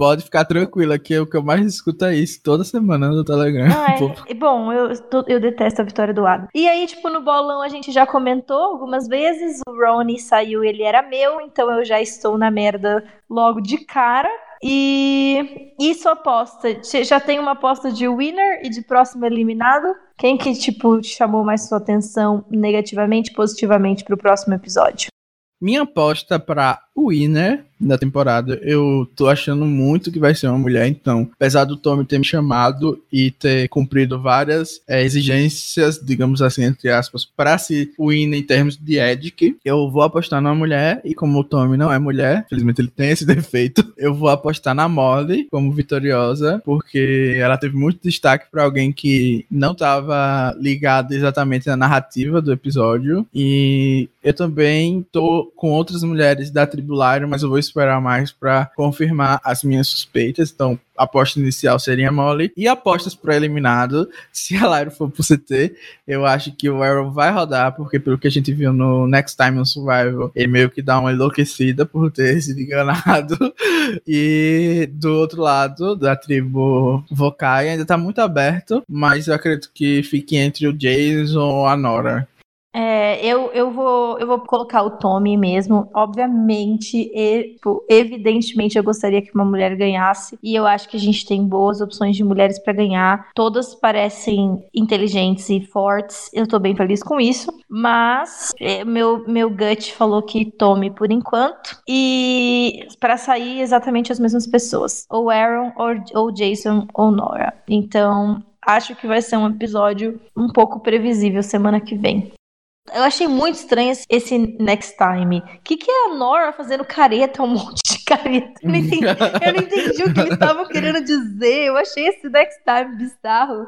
Pode ficar tranquila, que o que eu mais escuto é isso toda semana no Telegram. Ah, é. Bom, eu, eu detesto a vitória do Adam. E aí, tipo, no bolão a gente já comentou algumas vezes. O Ronnie saiu, ele era meu, então eu já estou na merda logo de cara. E isso aposta. Você já tem uma aposta de winner e de próximo eliminado? Quem que, tipo, chamou mais sua atenção negativamente, positivamente pro próximo episódio? Minha aposta para winner da temporada. Eu tô achando muito que vai ser uma mulher, então, apesar do Tommy ter me chamado e ter cumprido várias é, exigências, digamos assim, entre aspas, para se win em termos de Edic, eu vou apostar numa mulher, e como o Tommy não é mulher, felizmente ele tem esse defeito, eu vou apostar na Molly como vitoriosa, porque ela teve muito destaque para alguém que não estava ligado exatamente na narrativa do episódio, e eu também tô com outras mulheres da tribo Lyra, mas eu vou esperar mais para confirmar as minhas suspeitas. Então, a aposta inicial seria Molly. E apostas para eliminado, se a Lyra for pro CT, eu acho que o Arrow vai rodar, porque pelo que a gente viu no Next Time on Survival, ele meio que dá uma enlouquecida por ter sido enganado. e do outro lado, da tribo Vokai, ainda tá muito aberto, mas eu acredito que fique entre o Jason ou a Nora. É, eu, eu, vou, eu vou colocar o Tommy mesmo. Obviamente, e, tipo, evidentemente, eu gostaria que uma mulher ganhasse. E eu acho que a gente tem boas opções de mulheres para ganhar. Todas parecem inteligentes e fortes. Eu tô bem feliz com isso. Mas é, meu, meu gut falou que Tommy por enquanto. E para sair exatamente as mesmas pessoas: ou Aaron, ou, ou Jason, ou Nora. Então, acho que vai ser um episódio um pouco previsível semana que vem. Eu achei muito estranho esse Next Time. O que, que é a Nora fazendo careta, um monte de careta? Eu não entendi, eu não entendi o que eles estavam querendo dizer. Eu achei esse Next Time bizarro.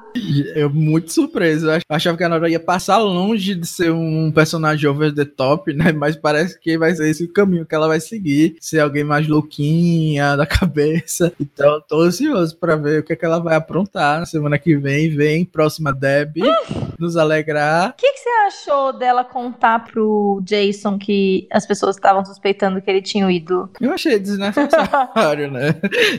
Eu muito surpreso. Eu achava que a Nora ia passar longe de ser um personagem over the top, né? Mas parece que vai ser esse o caminho que ela vai seguir. Ser alguém mais louquinha da cabeça. Então, tô ansioso pra ver o que, é que ela vai aprontar na semana que vem. Vem, próxima Deb, nos alegrar. O que, que você achou dela? Ela contar pro Jason que as pessoas estavam suspeitando que ele tinha ido. Eu achei desnecessário, né?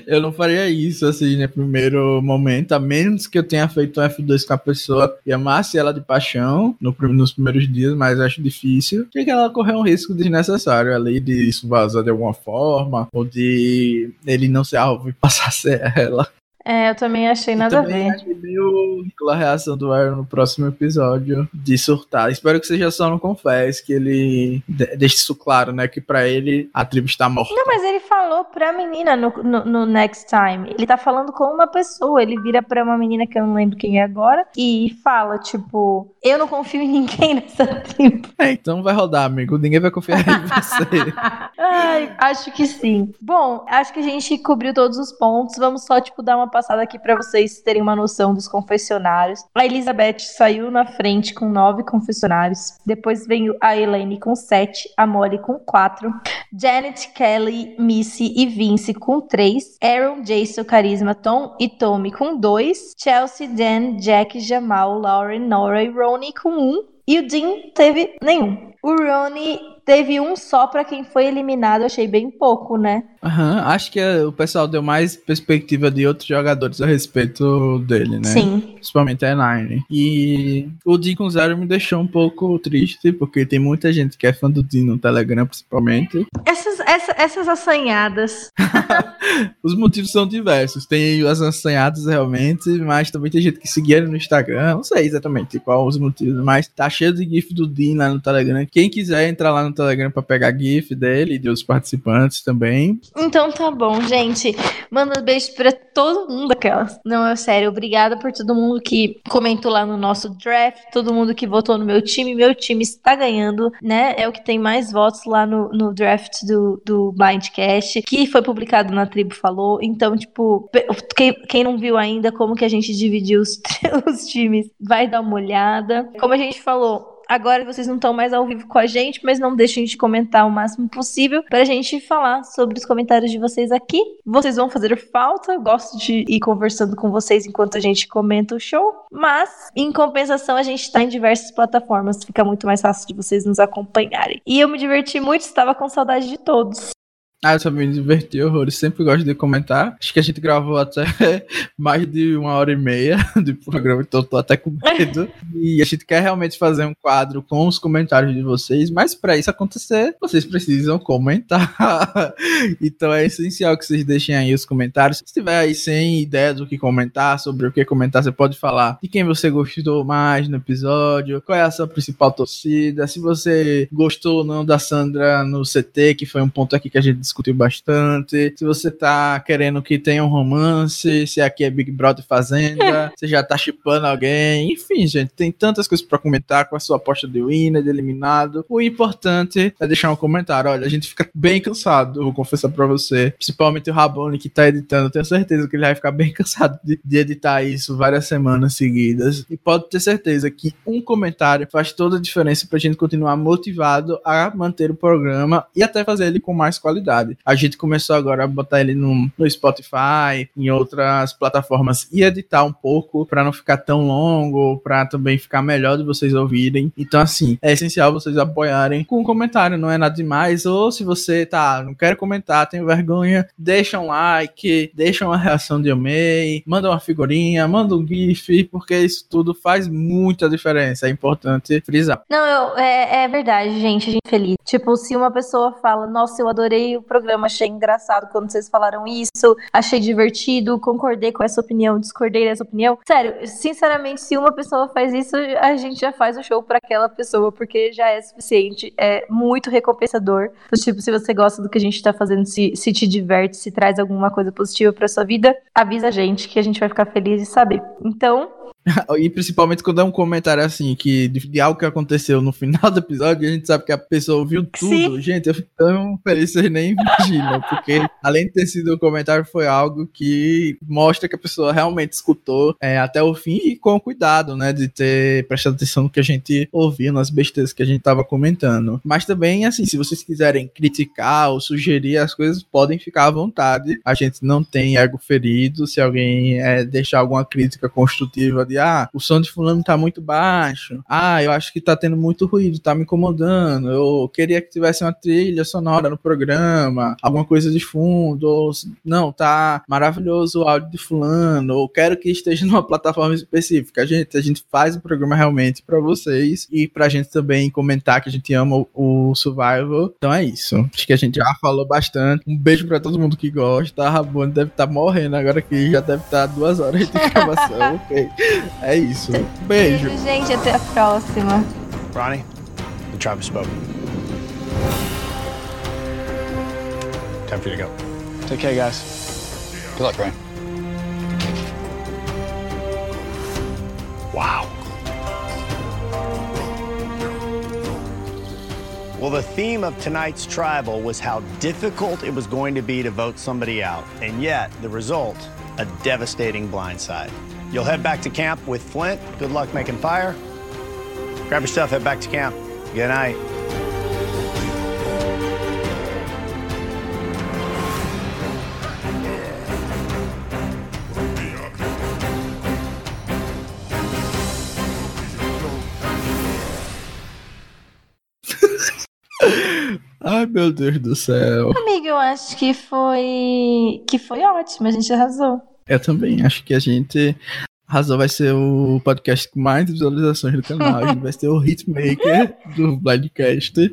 Eu não faria isso, assim, no primeiro momento, a menos que eu tenha feito um F2 com a pessoa e amasse ela de paixão no, nos primeiros dias, mas acho difícil. que ela correu um risco desnecessário ali de isso vazar de alguma forma, ou de ele não ser alvo e passar a ser ela. É, eu também achei nada a ver. Achei meio a reação do Aaron no próximo episódio de surtar. Espero que seja só no Confess, que ele deixe isso claro, né? Que pra ele a tribo está morta. Não, mas ele falou pra menina no, no, no, Next Time. Ele tá falando com uma pessoa. Ele vira pra uma menina que eu não lembro quem é agora e fala, tipo, eu não confio em ninguém nessa tribo. É, então vai rodar, amigo. Ninguém vai confiar em você. Ai, acho que sim. Bom, acho que a gente cobriu todos os pontos. Vamos só, tipo, dar uma passada aqui para vocês terem uma noção dos confessionários. A Elizabeth saiu na frente com nove confessionários. Depois veio a Elaine com sete, a Molly com quatro, Janet, Kelly, Missy e Vince com três, Aaron, Jason, Carisma, Tom e Tommy com dois, Chelsea, Dan, Jack, Jamal, Lauren, Nora e Ronnie com um, e o Dean teve nenhum. O Ronnie teve um só para quem foi eliminado, achei bem pouco, né? Aham, uhum, acho que o pessoal deu mais perspectiva de outros jogadores a respeito dele, né? Sim. Principalmente a Nine. E o Dean com zero me deixou um pouco triste, porque tem muita gente que é fã do Dean no Telegram, principalmente. Essas, essa, essas assanhadas. Os motivos são diversos. Tem as assanhadas realmente, mas também tem gente que seguia ele no Instagram. Não sei exatamente qual os motivos, mas tá cheio de GIF do Dean lá no Telegram. Quem quiser entrar lá no Telegram para pegar GIF dele e dos participantes também. Então tá bom, gente. Manda um beijo pra todo mundo aquelas. Não, é sério. Obrigada por todo mundo que comentou lá no nosso draft, todo mundo que votou no meu time. Meu time está ganhando, né? É o que tem mais votos lá no, no draft do, do Blindcast, que foi publicado na Tribo Falou. Então, tipo, quem, quem não viu ainda como que a gente dividiu os, os times, vai dar uma olhada. Como a gente falou, Agora vocês não estão mais ao vivo com a gente, mas não deixem de comentar o máximo possível para a gente falar sobre os comentários de vocês aqui. Vocês vão fazer falta, gosto de ir conversando com vocês enquanto a gente comenta o show, mas em compensação a gente está em diversas plataformas, fica muito mais fácil de vocês nos acompanharem. E eu me diverti muito, estava com saudade de todos. Ah, eu também me diverti horrores. Sempre gosto de comentar. Acho que a gente gravou até mais de uma hora e meia de programa, então tô até com medo. e a gente quer realmente fazer um quadro com os comentários de vocês, mas para isso acontecer, vocês precisam comentar. então é essencial que vocês deixem aí os comentários. Se tiver aí sem ideia do que comentar, sobre o que comentar, você pode falar de quem você gostou mais no episódio, qual é a sua principal torcida, se você gostou ou não da Sandra no CT, que foi um ponto aqui que a gente discutiu bastante. Se você tá querendo que tenha um romance, se aqui é Big Brother Fazenda, você já tá chipando alguém. Enfim, gente, tem tantas coisas para comentar com a sua aposta de winner, de eliminado. O importante é deixar um comentário. Olha, a gente fica bem cansado, vou confessar pra você. Principalmente o Rabone que tá editando. Tenho certeza que ele vai ficar bem cansado de, de editar isso várias semanas seguidas. E pode ter certeza que um comentário faz toda a diferença pra gente continuar motivado a manter o programa e até fazer ele com mais qualidade. A gente começou agora a botar ele no, no Spotify, em outras plataformas e editar um pouco para não ficar tão longo, para também ficar melhor de vocês ouvirem. Então, assim, é essencial vocês apoiarem com um comentário, não é nada demais. Ou se você tá, não quer comentar, tem vergonha, deixa um like, deixa uma reação de amei, manda uma figurinha, manda um GIF, porque isso tudo faz muita diferença. É importante frisar. Não, eu, é, é verdade, gente. A gente é feliz. Tipo, se uma pessoa fala, nossa, eu adorei o programa, achei engraçado quando vocês falaram isso, achei divertido, concordei com essa opinião, discordei dessa opinião. Sério, sinceramente, se uma pessoa faz isso, a gente já faz o show para aquela pessoa, porque já é suficiente, é muito recompensador. Então, tipo, se você gosta do que a gente tá fazendo, se, se te diverte, se traz alguma coisa positiva para sua vida, avisa a gente que a gente vai ficar feliz de saber. Então, e principalmente quando é um comentário assim, que de, de, algo que aconteceu no final do episódio, a gente sabe que a pessoa ouviu tudo. Sim. Gente, eu fico tão feliz, vocês nem imaginam. Porque além de ter sido um comentário, foi algo que mostra que a pessoa realmente escutou é, até o fim e com cuidado, né? De ter prestado atenção no que a gente ouviu, nas besteiras que a gente tava comentando. Mas também, assim, se vocês quiserem criticar ou sugerir as coisas, podem ficar à vontade. A gente não tem ego ferido. Se alguém é, deixar alguma crítica construtiva de ah, o som de fulano tá muito baixo. Ah, eu acho que tá tendo muito ruído, tá me incomodando. Eu queria que tivesse uma trilha sonora no programa, alguma coisa de fundo. Ou, não, tá maravilhoso o áudio de fulano. Ou quero que esteja numa plataforma específica. Gente, a gente faz o programa realmente para vocês e pra gente também comentar que a gente ama o, o Survival. Então é isso. Acho que a gente já falou bastante. Um beijo para todo mundo que gosta. A Rabone deve estar tá morrendo agora que já deve estar tá duas horas de gravação. ok. É isso. Beijo. Beijo, gente. Até a próxima. Ronnie, the tribe has spoken. Time for you to go. Take care, guys. Good luck, Ryan. Wow. Well, the theme of tonight's tribal was how difficult it was going to be to vote somebody out. And yet, the result a devastating blindside. You'll head back to camp with Flint. Good luck making fire. Grab your stuff, head back to camp. Good night. Ai, meu Deus do céu. Amigo, eu acho que foi que foi ótimo, a gente arrasou. Eu também acho que a gente arrasou. Vai ser o podcast com mais visualizações do canal. A gente vai ser o hitmaker do Blindcast.